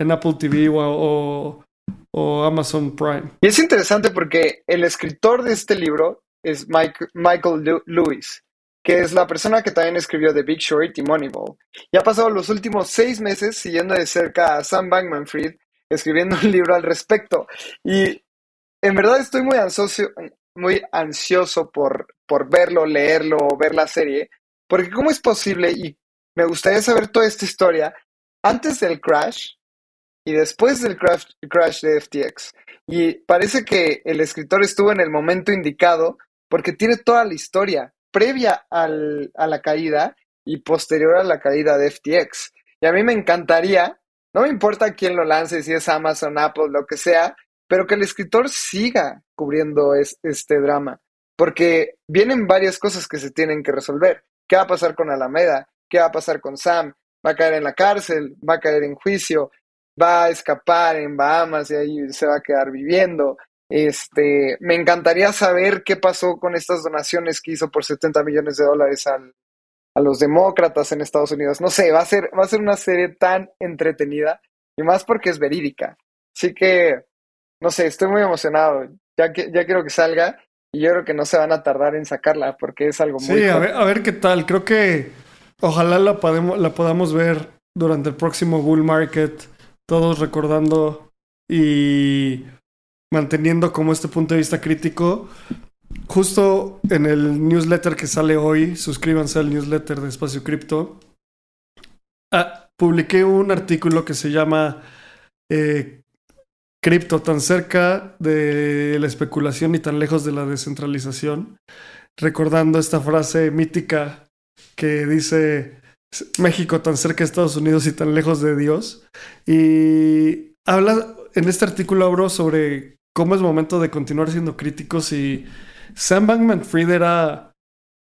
B: en Apple TV o- o Amazon Prime.
A: Y es interesante porque el escritor de este libro es Michael Lewis, que es la persona que también escribió The Big Short y Moneyball. Y ha pasado los últimos seis meses siguiendo de cerca a Sam Bankman-Fried, escribiendo un libro al respecto. Y en verdad estoy muy ansioso, muy ansioso por, por verlo, leerlo, ver la serie, porque ¿cómo es posible? Y me gustaría saber toda esta historia antes del crash y después del crash, crash de FTX. Y parece que el escritor estuvo en el momento indicado porque tiene toda la historia previa al, a la caída y posterior a la caída de FTX. Y a mí me encantaría, no me importa quién lo lance, si es Amazon, Apple, lo que sea, pero que el escritor siga cubriendo este drama, porque vienen varias cosas que se tienen que resolver. ¿Qué va a pasar con Alameda? ¿Qué va a pasar con Sam? ¿Va a caer en la cárcel? ¿Va a caer en juicio? ¿Va a escapar en Bahamas y ahí se va a quedar viviendo? Este, me encantaría saber qué pasó con estas donaciones que hizo por 70 millones de dólares al, a los demócratas en Estados Unidos. No sé, va a ser, va a ser una serie tan entretenida y más porque es verídica. Así que, no sé, estoy muy emocionado. Ya, que, ya quiero que salga y yo creo que no se van a tardar en sacarla porque es algo muy...
B: Sí, a ver, a ver qué tal. Creo que ojalá la, podemos, la podamos ver durante el próximo bull market, todos recordando y manteniendo como este punto de vista crítico. Justo en el newsletter que sale hoy, suscríbanse al newsletter de Espacio Cripto. Ah, publiqué un artículo que se llama eh, Cripto tan cerca de la especulación y tan lejos de la descentralización, recordando esta frase mítica que dice México tan cerca de Estados Unidos y tan lejos de Dios. Y habla, en este artículo hablo sobre cómo es momento de continuar siendo críticos y Sam Bankman Fried era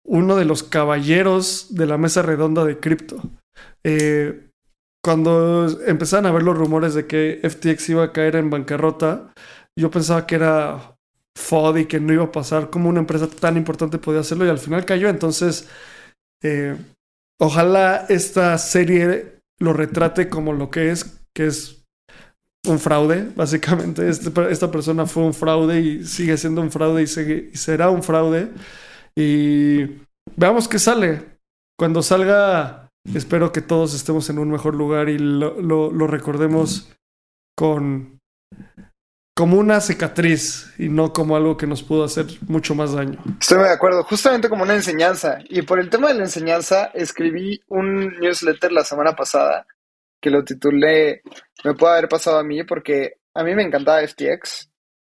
B: uno de los caballeros de la mesa redonda de cripto. Eh, cuando empezaron a ver los rumores de que FTX iba a caer en bancarrota, yo pensaba que era FOD y que no iba a pasar, como una empresa tan importante podía hacerlo y al final cayó. Entonces, eh, ojalá esta serie lo retrate como lo que es, que es un fraude, básicamente. Este, esta persona fue un fraude y sigue siendo un fraude y, será un fraude. Y veamos qué sale. Cuando salga, espero que todos estemos en un mejor lugar y lo, lo, recordemos con como una cicatriz y no como algo que nos pudo hacer mucho más daño.
A: Estoy de acuerdo, justamente como una enseñanza. Y por el tema de la enseñanza, escribí un newsletter la semana pasada que lo titulé Me puede haber pasado a mí porque a mí me encantaba FTX.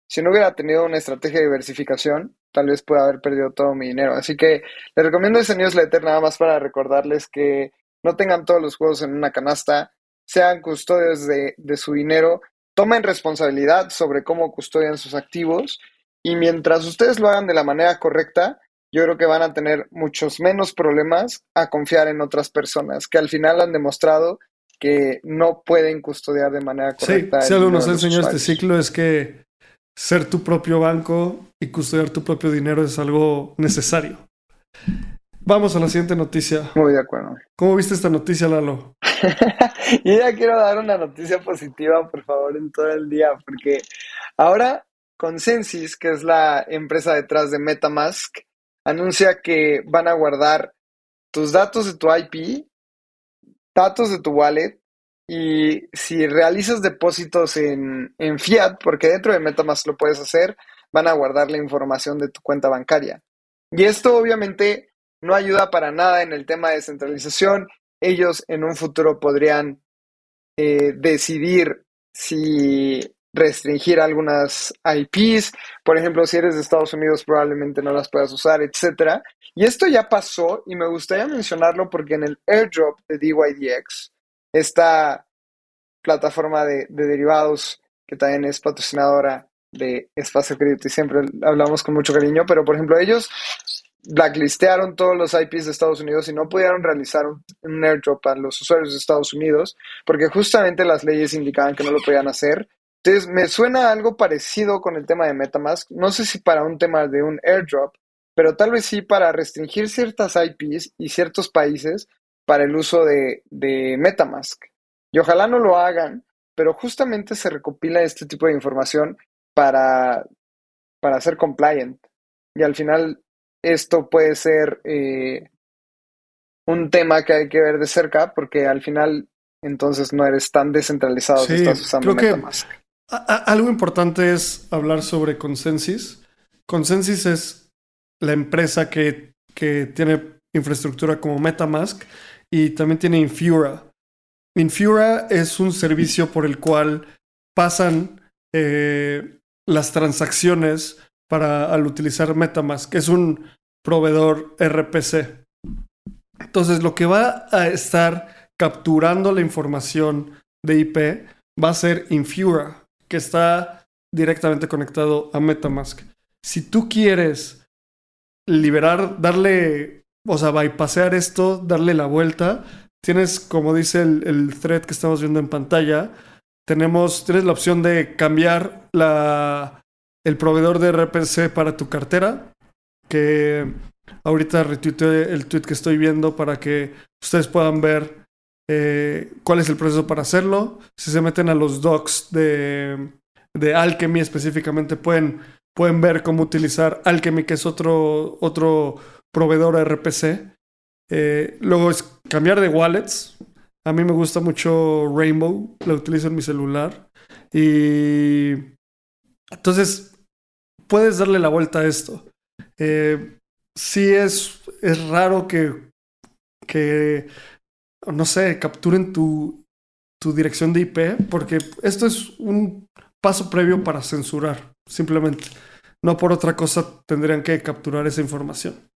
A: Si no hubiera tenido una estrategia de diversificación, tal vez pueda haber perdido todo mi dinero. Así que les recomiendo ese newsletter nada más para recordarles que no tengan todos los juegos en una canasta, sean custodios de, de su dinero, tomen responsabilidad sobre cómo custodian sus activos y mientras ustedes lo hagan de la manera correcta, yo creo que van a tener muchos menos problemas a confiar en otras personas que al final han demostrado que no pueden custodiar de manera correcta.
B: Sí, si algo nos enseñó este ciclo es que ser tu propio banco y custodiar tu propio dinero es algo necesario. Vamos a la siguiente noticia.
A: Muy de acuerdo.
B: ¿Cómo viste esta noticia, Lalo?
A: Yo ya quiero dar una noticia positiva, por favor, en todo el día, porque ahora Consensus, que es la empresa detrás de Metamask, anuncia que van a guardar tus datos de tu IP datos de tu wallet y si realizas depósitos en, en, fiat, porque dentro de Metamask lo puedes hacer, van a guardar la información de tu cuenta bancaria. Y esto obviamente no ayuda para nada en el tema de descentralización. Ellos en un futuro podrían eh, decidir si restringir algunas IPs. Por ejemplo, si eres de Estados Unidos probablemente no las puedas usar, etc. Y esto ya pasó y me gustaría mencionarlo porque en el airdrop de DYDX, esta plataforma de, derivados que también es patrocinadora de Espacio Crédito y siempre hablamos con mucho cariño, pero por ejemplo ellos blacklistearon todos los IPs de Estados Unidos y no pudieron realizar un, un, airdrop a los usuarios de Estados Unidos porque justamente las leyes indicaban que no lo podían hacer entonces, me suena algo parecido con el tema de Metamask. No sé si para un tema de un airdrop, pero tal vez sí para restringir ciertas IPs y ciertos países para el uso de, Metamask. Y ojalá no lo hagan, pero justamente se recopila este tipo de información para, para ser compliant. y al final esto puede ser eh, un tema que hay que ver de cerca porque al final entonces no eres tan descentralizado si estás usando Metamask.
B: Algo importante es hablar sobre Consensus. Consensus es la empresa que, que tiene infraestructura como Metamask y también tiene Infura. Infura es un servicio por el cual pasan eh, las transacciones para al utilizar Metamask, es un proveedor RPC. Entonces, lo que va a estar capturando la información de IP va a ser Infura, que está directamente conectado a Metamask. Si tú quieres liberar, darle, o sea, bypassear esto, darle la vuelta, tienes, como dice el, thread que estamos viendo en pantalla, tenemos, tienes la opción de cambiar la, el proveedor de RPC para tu cartera, que ahorita retuiteé el tweet que estoy viendo para que ustedes puedan ver eh, cuál es el proceso para hacerlo. Si se meten a los docs de, de Alchemy específicamente, pueden, pueden ver cómo utilizar Alchemy, que es otro, otro proveedor RPC. Eh, luego es cambiar de wallets. A mí me gusta mucho Rainbow, lo utilizo en mi celular. Y entonces puedes darle la vuelta a esto. Eh, sí es, es raro que, que, no sé, capturen tu, tu dirección de IP, porque esto es un paso previo para censurar, simplemente. No por otra cosa tendrían que capturar esa información.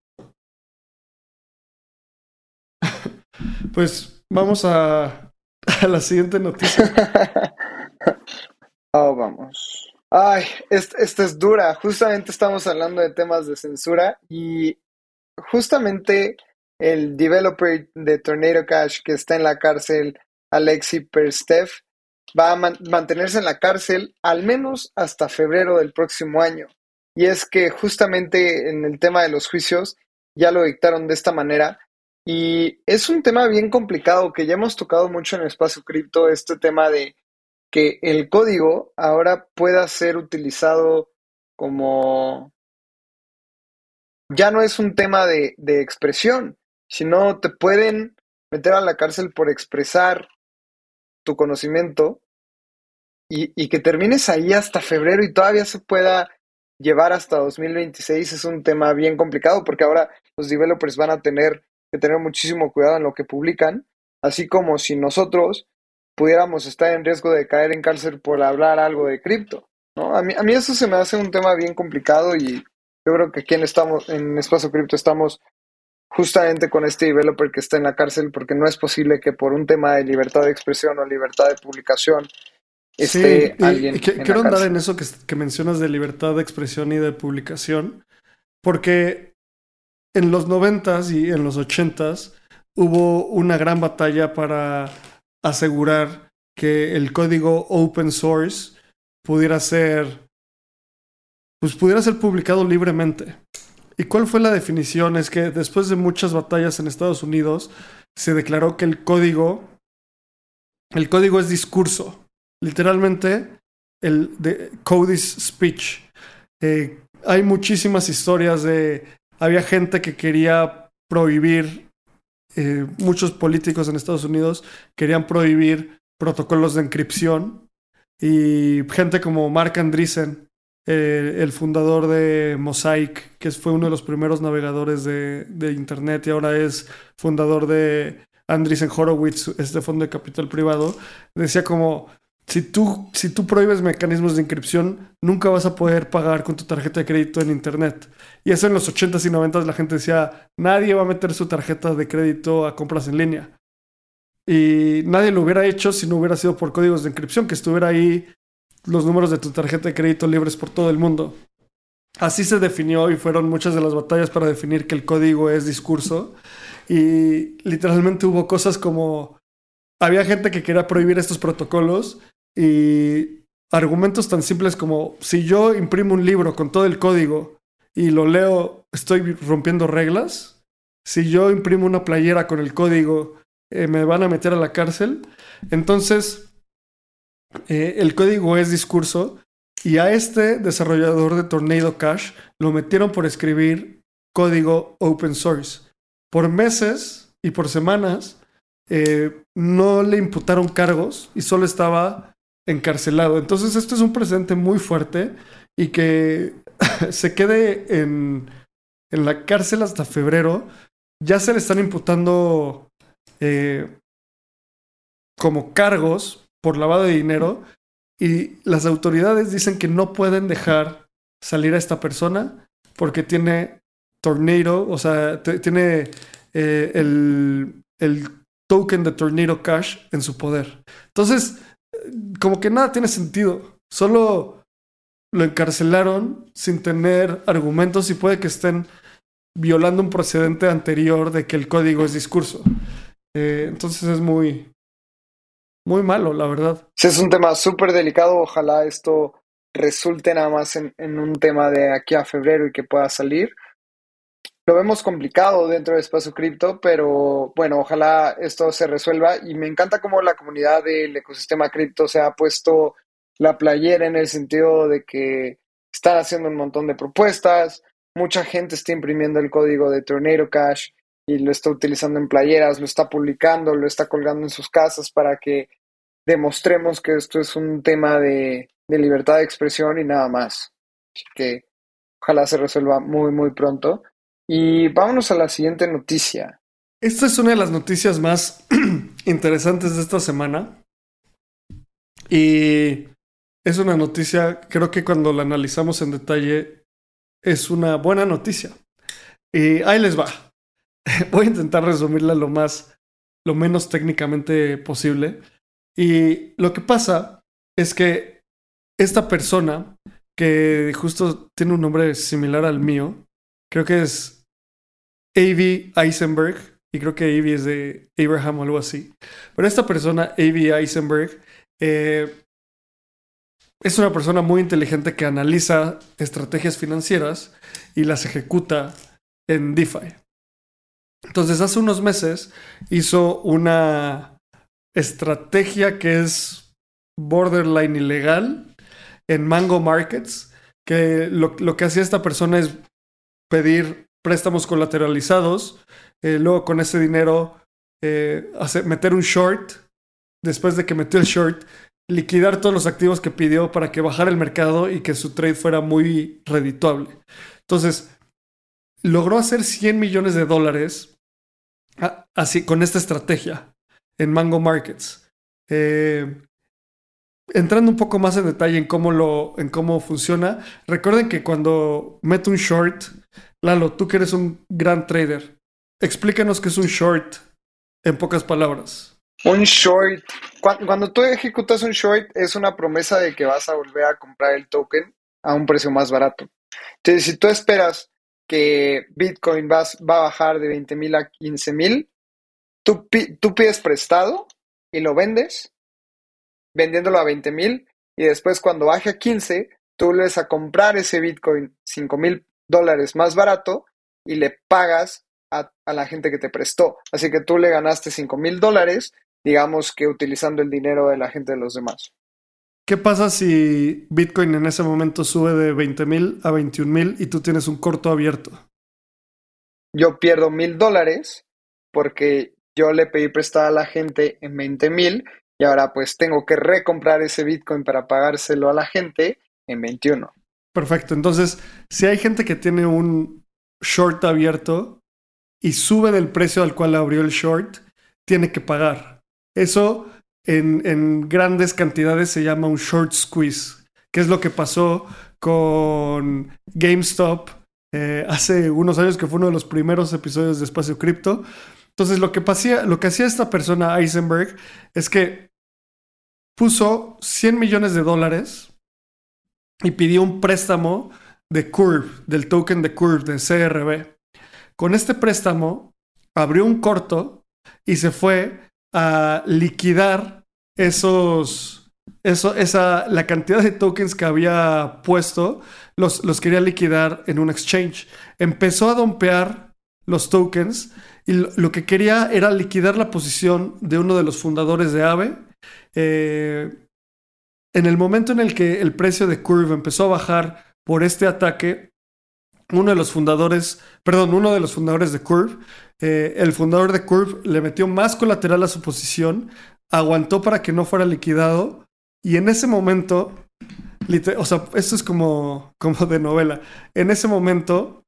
B: pues Vamos a, la siguiente noticia.
A: oh, vamos. Ay, esta es dura. Justamente estamos hablando de temas de censura y justamente el developer de Tornado Cash que está en la cárcel, Alexi Perstev, va a mantenerse en la cárcel al menos hasta febrero del próximo año. Y es que justamente en el tema de los juicios ya lo dictaron de esta manera y es un tema bien complicado que ya hemos tocado mucho en el espacio cripto, este tema de que el código ahora pueda ser utilizado como... Ya no es un tema de, de expresión, sino te pueden meter a la cárcel por expresar tu conocimiento y, y, que termines ahí hasta febrero y todavía se pueda llevar hasta 2026 es un tema bien complicado porque ahora los developers van a tener que tener muchísimo cuidado en lo que publican, así como si nosotros pudiéramos estar en riesgo de caer en cárcel por hablar algo de cripto. ¿no? A, mí, a mí eso se me hace un tema bien complicado y yo creo que aquí en, estamos, en Espacio Cripto estamos justamente con este developer que está en la cárcel porque no es posible que por un tema de libertad de expresión o libertad de publicación esté alguien.
B: quiero andar en eso que, que mencionas de libertad de expresión y de publicación porque en los noventas y en los ochentas hubo una gran batalla para asegurar que el código open source pudiera ser pues pudiera ser publicado libremente. ¿Y cuál fue la definición? Es que después de muchas batallas en Estados Unidos se declaró que el código el código es discurso. Literalmente el de code is speech. Eh, hay muchísimas historias de había gente que quería prohibir, eh, muchos políticos en Estados Unidos querían prohibir protocolos de encripción y gente como Mark Andreessen, el fundador de Mosaic, que fue uno de los primeros navegadores de, de Internet y ahora es fundador de Andreessen Horowitz, este fondo de capital privado, decía como si tú, si tú prohíbes mecanismos de inscripción, nunca vas a poder pagar con tu tarjeta de crédito en Internet. Y eso en los 80s y 90s la gente decía, nadie va a meter su tarjeta de crédito a compras en línea. Y nadie lo hubiera hecho si no hubiera sido por códigos de inscripción, que estuviera ahí los números de tu tarjeta de crédito libres por todo el mundo. Así se definió y fueron muchas de las batallas para definir que el código es discurso. Y literalmente hubo cosas como... Había gente que quería prohibir estos protocolos y argumentos tan simples como si yo imprimo un libro con todo el código y lo leo, estoy rompiendo reglas. Si yo imprimo una playera con el código, eh, me van a meter a la cárcel. Entonces, eh, el código es discurso Y a este desarrollador de Tornado Cash lo metieron por escribir código open source. Por meses y por semanas eh, no le imputaron cargos y solo estaba encarcelado. Entonces esto es un presente muy fuerte y que se quede en, en, la cárcel hasta febrero. Ya se le están imputando eh, como cargos por lavado de dinero y las autoridades dicen que no pueden dejar salir a esta persona porque tiene Tornado, o sea, tiene eh, el, el, token de Tornado Cash en su poder. Entonces, como que nada tiene sentido. Solo lo encarcelaron sin tener argumentos y puede que estén violando un precedente anterior de que el código es discurso. Eh, entonces es muy, muy malo, la verdad.
A: Sí, es un tema súper delicado. Ojalá esto resulte nada más en, un tema de aquí a febrero y que pueda salir. Lo vemos complicado dentro de espacio cripto, pero bueno, ojalá esto se resuelva. Y me encanta cómo la comunidad del ecosistema cripto se ha puesto la playera en el sentido de que están haciendo un montón de propuestas. Mucha gente está imprimiendo el código de Tornado Cash y lo está utilizando en playeras, lo está publicando, lo está colgando en sus casas para que demostremos que esto es un tema de, libertad de expresión y nada más. Así que ojalá se resuelva muy, muy pronto. Y vámonos a la siguiente noticia.
B: Esta es una de las noticias más interesantes de esta semana. Y es una noticia, creo que cuando la analizamos en detalle, es una buena noticia. Y ahí les va. Voy a intentar resumirla lo más, lo menos técnicamente posible. Y lo que pasa es que esta persona, que justo tiene un nombre similar al mío, creo que es Avi Eisenberg, y creo que Avi es de Abraham o algo así. Pero esta persona, Avi Eisenberg, eh, es una persona muy inteligente que analiza estrategias financieras y las ejecuta en DeFi. Entonces, hace unos meses hizo una estrategia que es borderline ilegal en Mango Markets, que lo, que hacía esta persona es pedir préstamos colateralizados, eh, luego con ese dinero eh, meter un short, después de que metió el short, liquidar todos los activos que pidió para que bajara el mercado y que su trade fuera muy redituable. Entonces, logró hacer 100 millones de dólares así con esta estrategia en Mango Markets. Eh, entrando un poco más en detalle en cómo, lo, en cómo funciona, recuerden que cuando meto un short, Lalo, tú que eres un gran trader, explícanos qué es un short en pocas palabras.
A: Un short, cuando, tú ejecutas un short, es una promesa de que vas a volver a comprar el token a un precio más barato. Entonces, si tú esperas que Bitcoin va, va a bajar de 20 mil a 15 mil, tú, pides prestado y lo vendes, vendiéndolo a 20 mil, y después cuando baje a 15, tú vuelves a comprar ese Bitcoin 5 mil dólares más barato y le pagas a, a, la gente que te prestó. Así que tú le ganaste 5 mil dólares, digamos que utilizando el dinero de la gente de los demás.
B: ¿Qué pasa si Bitcoin en ese momento sube de 20 mil a 21 mil y tú tienes un corto abierto?
A: Yo pierdo mil dólares porque yo le pedí prestada a la gente en 20 mil y ahora pues tengo que recomprar ese Bitcoin para pagárselo a la gente en 21.
B: Perfecto. Entonces, si hay gente que tiene un short abierto y sube del precio al cual abrió el short, tiene que pagar. Eso en, grandes cantidades se llama un short squeeze, que es lo que pasó con GameStop eh, hace unos años, que fue uno de los primeros episodios de Espacio Cripto entonces, lo que, pasía, lo que hacía esta persona, Eisenberg, es que puso 100 millones de dólares y pidió un préstamo de Curve, del token de Curve, de CRB. Con este préstamo, abrió un corto y se fue a liquidar esos, eso, esa, la cantidad de tokens que había puesto, los, los quería liquidar en un exchange. Empezó a dompear los tokens y lo, que quería era liquidar la posición de uno de los fundadores de AVE. Eh, en el momento en el que el precio de Curve empezó a bajar por este ataque, uno de los fundadores, perdón, uno de los fundadores de Curve, eh, el fundador de Curve le metió más colateral a su posición, aguantó para que no fuera liquidado y en ese momento, o sea, esto es como, como de novela, en ese momento,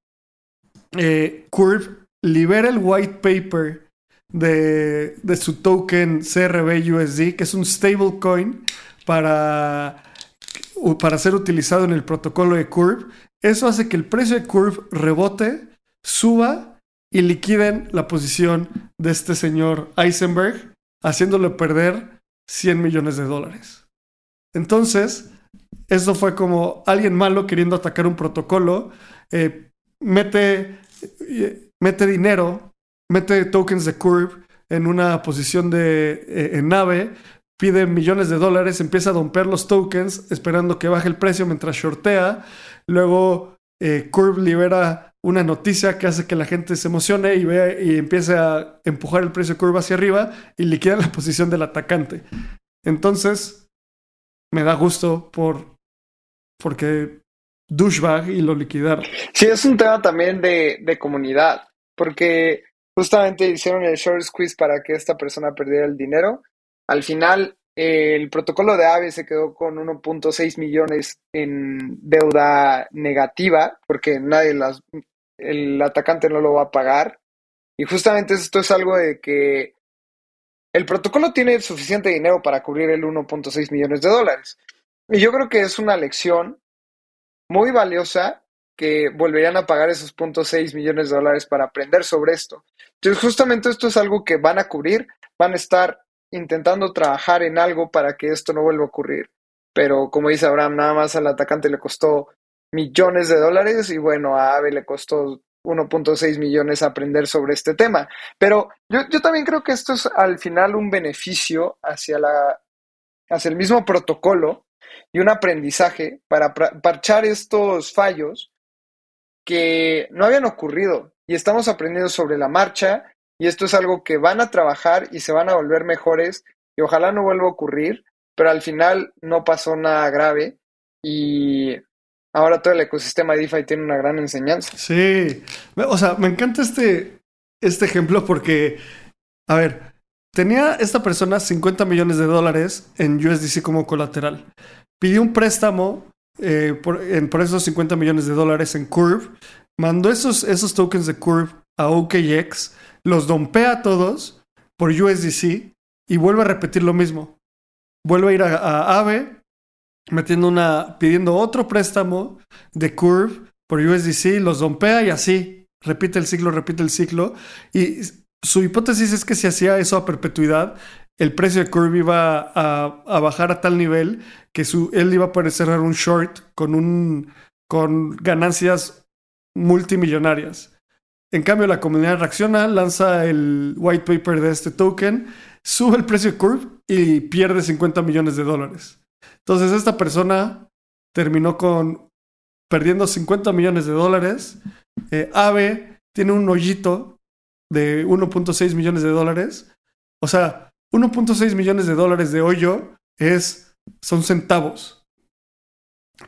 B: eh, Curve libera el white paper de, de su token CRB USD, que es un stablecoin para, para ser utilizado en el protocolo de Curve. Eso hace que el precio de Curve rebote, suba y liquiden la posición de este señor Eisenberg, haciéndole perder 100 millones de dólares. Entonces, eso fue como alguien malo queriendo atacar un protocolo, eh, mete, eh, mete dinero, mete tokens de Curve en una posición de eh, nave, pide millones de dólares, empieza a domper los tokens esperando que baje el precio mientras shortea. Luego Curve libera una noticia que hace que la gente se emocione y, ve, y empiece a empujar el precio de Curve hacia arriba y liquida la posición del atacante. Entonces, me da gusto por porque douchebag y lo liquidaron.
A: Sí, es un tema también de, de comunidad, porque justamente hicieron el short squeeze para que esta persona perdiera el dinero al final, el protocolo de AVE se quedó con 1.6 millones en deuda negativa, porque nadie las, el atacante no lo va a pagar. Y justamente esto es algo de que el protocolo tiene suficiente dinero para cubrir el 1.6 millones de dólares. Y yo creo que es una lección muy valiosa que volverían a pagar esos 0.6 millones de dólares para aprender sobre esto. Entonces, justamente esto es algo que van a cubrir, van a estar intentando trabajar en algo para que esto no vuelva a ocurrir. Pero como dice Abraham, nada más al atacante le costó millones de dólares y bueno, a Ave le costó 1.6 millones aprender sobre este tema. Pero yo, yo, también creo que esto es al final un beneficio hacia, la, hacia el mismo protocolo y un aprendizaje para parchar estos fallos que no habían ocurrido y estamos aprendiendo sobre la marcha y esto es algo que van a trabajar y se van a volver mejores y ojalá no vuelva a ocurrir, pero al final no pasó nada grave y ahora todo el ecosistema de DeFi tiene una gran enseñanza.
B: Sí, o sea, me encanta este, este ejemplo porque, a ver, tenía esta persona 50 millones de dólares en USDC como colateral. Pidió un préstamo eh, por, en, esos 50 millones de dólares en Curve, mandó esos, esos tokens de Curve a OKX los dompea a todos por USDC y vuelve a repetir lo mismo. Vuelve a ir a, a AVE metiendo una, pidiendo otro préstamo de Curve por USDC, los dompea y así. Repite el ciclo, repite el ciclo. Y su hipótesis es que si hacía eso a perpetuidad, el precio de Curve iba a, a bajar a tal nivel que su, él iba a poder cerrar un short con, un, con ganancias multimillonarias. En cambio, la comunidad reacciona, lanza el white paper de este token, sube el precio de Curve y pierde 50 millones de dólares. Entonces, esta persona terminó con perdiendo 50 millones de dólares. Eh, Ave tiene un hoyito de 1.6 millones de dólares. O sea, 1.6 millones de dólares de hoyo es, son centavos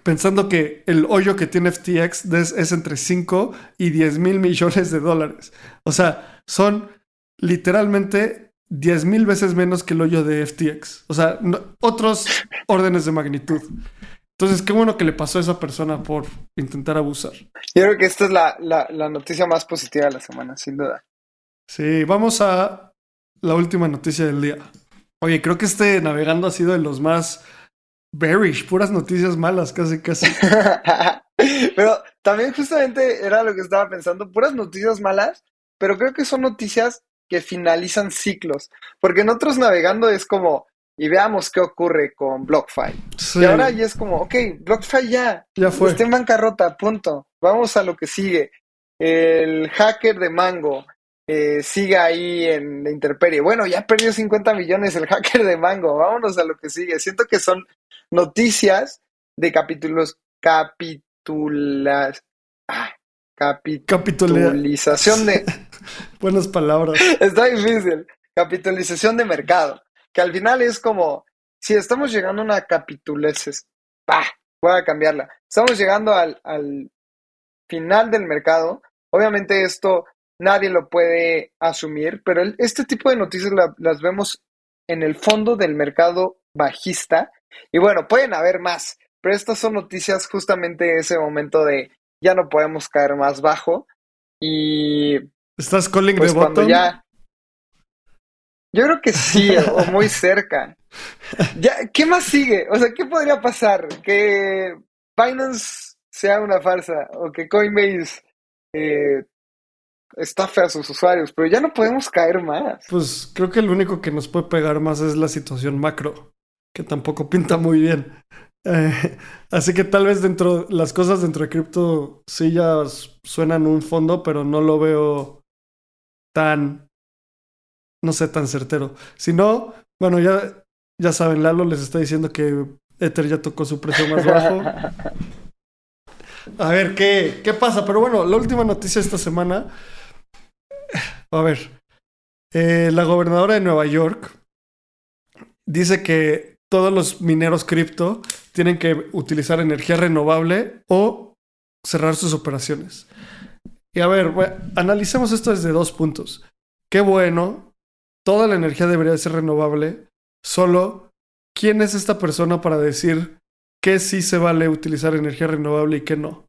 B: pensando que el hoyo que tiene FTX es, entre 5 y 10 mil millones de dólares. O sea, son literalmente 10 mil veces menos que el hoyo de FTX. O sea, otros órdenes de magnitud. Entonces, qué bueno que le pasó a esa persona por intentar abusar.
A: Yo creo que esta es la, la noticia más positiva de la semana, sin duda.
B: Sí, vamos a la última noticia del día. Oye, creo que este navegando ha sido de los más bearish, puras noticias malas, casi, casi.
A: pero también justamente era lo que estaba pensando, puras noticias malas, pero creo que son noticias que finalizan ciclos, porque en otros navegando es como, y veamos qué ocurre con BlockFi. Y ahora ya es como, ok, BlockFi ya,
B: ya fue.
A: está en bancarrota, punto. Vamos a lo que sigue. El hacker de Mango, eh, siga ahí en la intemperie. Bueno, ya perdió 50 millones el hacker de Mango, vámonos a lo que sigue. Siento que son noticias de capítulos, capitulas, capitulización de...
B: Buenas palabras.
A: Está difícil. Capitalización de mercado, que al final es como, sí, estamos llegando a una capituleces. ¡Pah! Voy a cambiarla. Estamos llegando al, al final del mercado. Obviamente esto nadie lo puede asumir, pero este tipo de noticias las vemos en el fondo del mercado bajista. Y bueno, pueden haber más, pero estas son noticias justamente ese momento de ya no podemos caer más bajo. Y.
B: ¿Estás calling pues, cuando ya.
A: Yo creo que sí, o muy cerca. Ya, ¿Qué más sigue? O sea, ¿qué podría pasar? Que Binance sea una farsa o que Coinbase eh, estafe a sus usuarios, pero ya no podemos caer más.
B: Pues creo que el único que nos puede pegar más es la situación macro, que tampoco pinta muy bien. Eh, así que tal vez dentro, las cosas dentro de cripto sí ya suenan un fondo, pero no lo veo tan, no sé, tan certero. Si no, bueno, ya, ya saben, Lalo les está diciendo que Ether ya tocó su precio más bajo. A ver, ¿qué, qué pasa? Pero bueno, la última noticia esta semana. A ver, eh, la gobernadora de Nueva York dice que todos los mineros cripto tienen que utilizar energía renovable o cerrar sus operaciones. Y a ver, analicemos esto desde dos puntos. Qué bueno, toda la energía debería ser renovable, solo ¿quién es esta persona para decir que sí se vale utilizar energía renovable y qué no?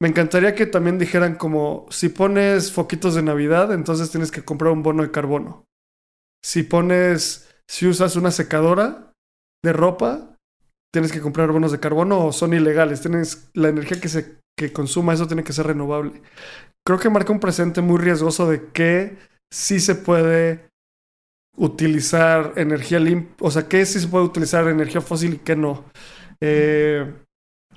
B: Me encantaría que también dijeran como, si pones foquitos de Navidad, entonces tienes que comprar un bono de carbono. Si pones, si usas una secadora de ropa, tienes que comprar bonos de carbono o son ilegales. Tienes la energía que se que consuma eso tiene que ser renovable. Creo que marca un presente muy riesgoso de que sí se puede utilizar energía limpia, o sea, que sí se puede utilizar energía fósil y que no. Eh,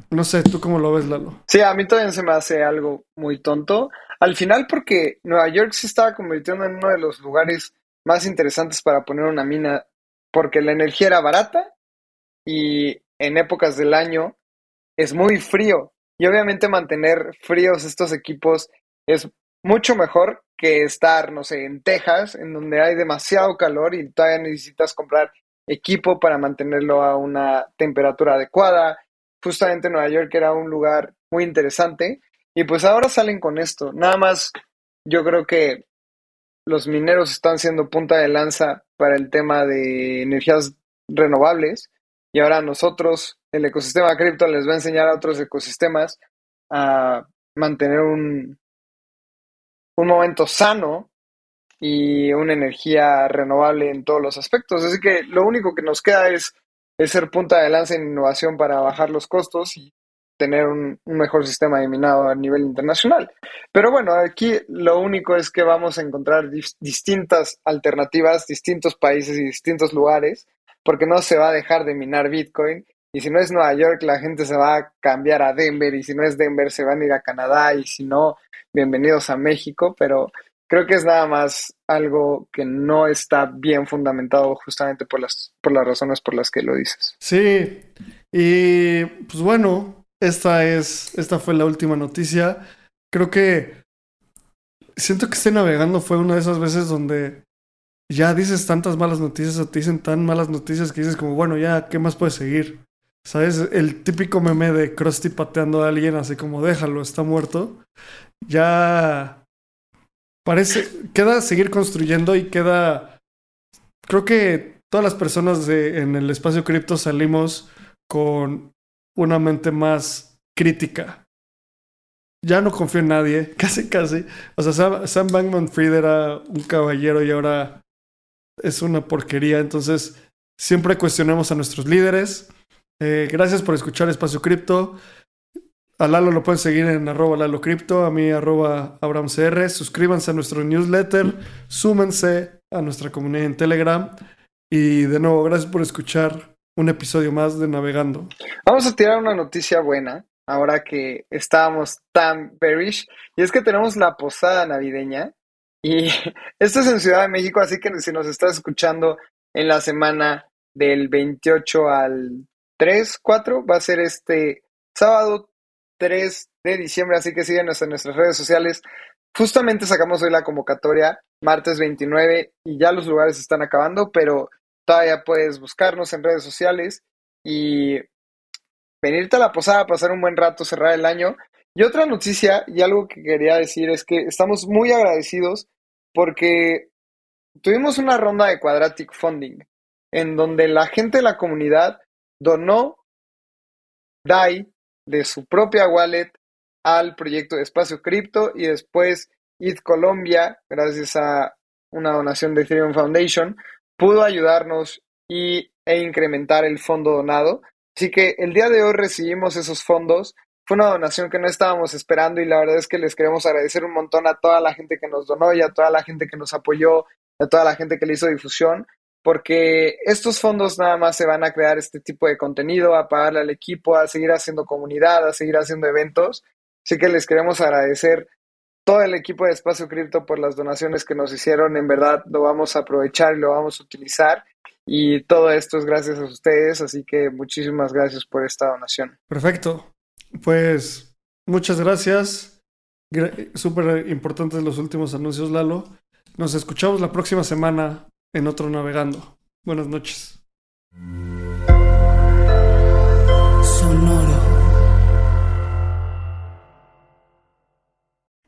B: no sé, ¿tú cómo lo ves, Lalo?
A: Sí, a mí todavía se me hace algo muy tonto. Al final, porque Nueva York se estaba convirtiendo en uno de los lugares más interesantes para poner una mina, porque la energía era barata y en épocas del año es muy frío. Y obviamente mantener fríos estos equipos es mucho mejor que estar, no sé, en Texas, en donde hay demasiado calor y todavía necesitas comprar equipo para mantenerlo a una temperatura adecuada. Justamente Nueva York era un lugar muy interesante y pues ahora salen con esto. Nada más, yo creo que los mineros están siendo punta de lanza para el tema de energías renovables y ahora nosotros, el ecosistema cripto, les va a enseñar a otros ecosistemas a mantener un, un momento sano y una energía renovable en todos los aspectos. Así que lo único que nos queda es, ser punta de lanza en innovación para bajar los costos y tener un, mejor sistema de minado a nivel internacional. Pero bueno, aquí lo único es que vamos a encontrar distintas alternativas, distintos países y distintos lugares, porque no se va a dejar de minar Bitcoin. Y si no es Nueva York, la gente se va a cambiar a Denver, y si no es Denver, se van a ir a Canadá, y si no, bienvenidos a México, pero creo que es nada más algo que no está bien fundamentado justamente por las, por las razones por las que lo dices.
B: Sí, y pues bueno, esta es, esta fue la última noticia. Creo que siento que estoy navegando fue una de esas veces donde ya dices tantas malas noticias o te dicen tan malas noticias que dices como, bueno, ya, ¿qué más puedes seguir? ¿Sabes? El típico meme de Krusty pateando a alguien así como, déjalo, está muerto ya parece, queda seguir construyendo y queda, creo que todas las personas de, en el espacio cripto salimos con una mente más crítica. Ya no confío en nadie, casi, casi. O sea, Sam, Bankman Fried era un caballero y ahora es una porquería. Entonces, siempre cuestionemos a nuestros líderes. Eh, gracias por escuchar Espacio Cripto. A Lalo lo pueden seguir en arroba Lalo Cripto, a mí arroba AbramCR. Suscríbanse a nuestro newsletter, súmense a nuestra comunidad en Telegram. Y de nuevo, gracias por escuchar un episodio más de Navegando.
A: Vamos a tirar una noticia buena ahora que estábamos tan bearish. Y es que tenemos la posada navideña. Y esto es en Ciudad de México, así que si nos estás escuchando en la semana del 28 al 3, 4, va a ser este sábado 3 de diciembre, así que síguenos en nuestras redes sociales. Justamente sacamos hoy la convocatoria, martes 29, y ya los lugares están acabando, pero todavía puedes buscarnos en redes sociales y venirte a la posada, pasar un buen rato, cerrar el año. Y otra noticia y algo que quería decir es que estamos muy agradecidos porque tuvimos una ronda de Quadratic Funding en donde la gente de la comunidad donó DAI de su propia wallet al proyecto de Espacio Cripto y después ETH Colombia, gracias a una donación de Ethereum Foundation, pudo ayudarnos y, e incrementar el fondo donado. Así que el día de hoy recibimos esos fondos. Fue una donación que no estábamos esperando y la verdad es que les queremos agradecer un montón a toda la gente que nos donó y a toda la gente que nos apoyó, a toda la gente que le hizo difusión, porque estos fondos nada más se van a crear este tipo de contenido, a pagarle al equipo, a seguir haciendo comunidad, a seguir haciendo eventos. Así que les queremos agradecer todo el equipo de Espacio Cripto por las donaciones que nos hicieron. En verdad lo vamos a aprovechar y lo vamos a utilizar. Y todo esto es gracias a ustedes, así que muchísimas gracias por esta donación.
B: Perfecto. Pues muchas gracias. Súper importantes los últimos anuncios, Lalo. Nos escuchamos la próxima semana en otro navegando. Buenas noches.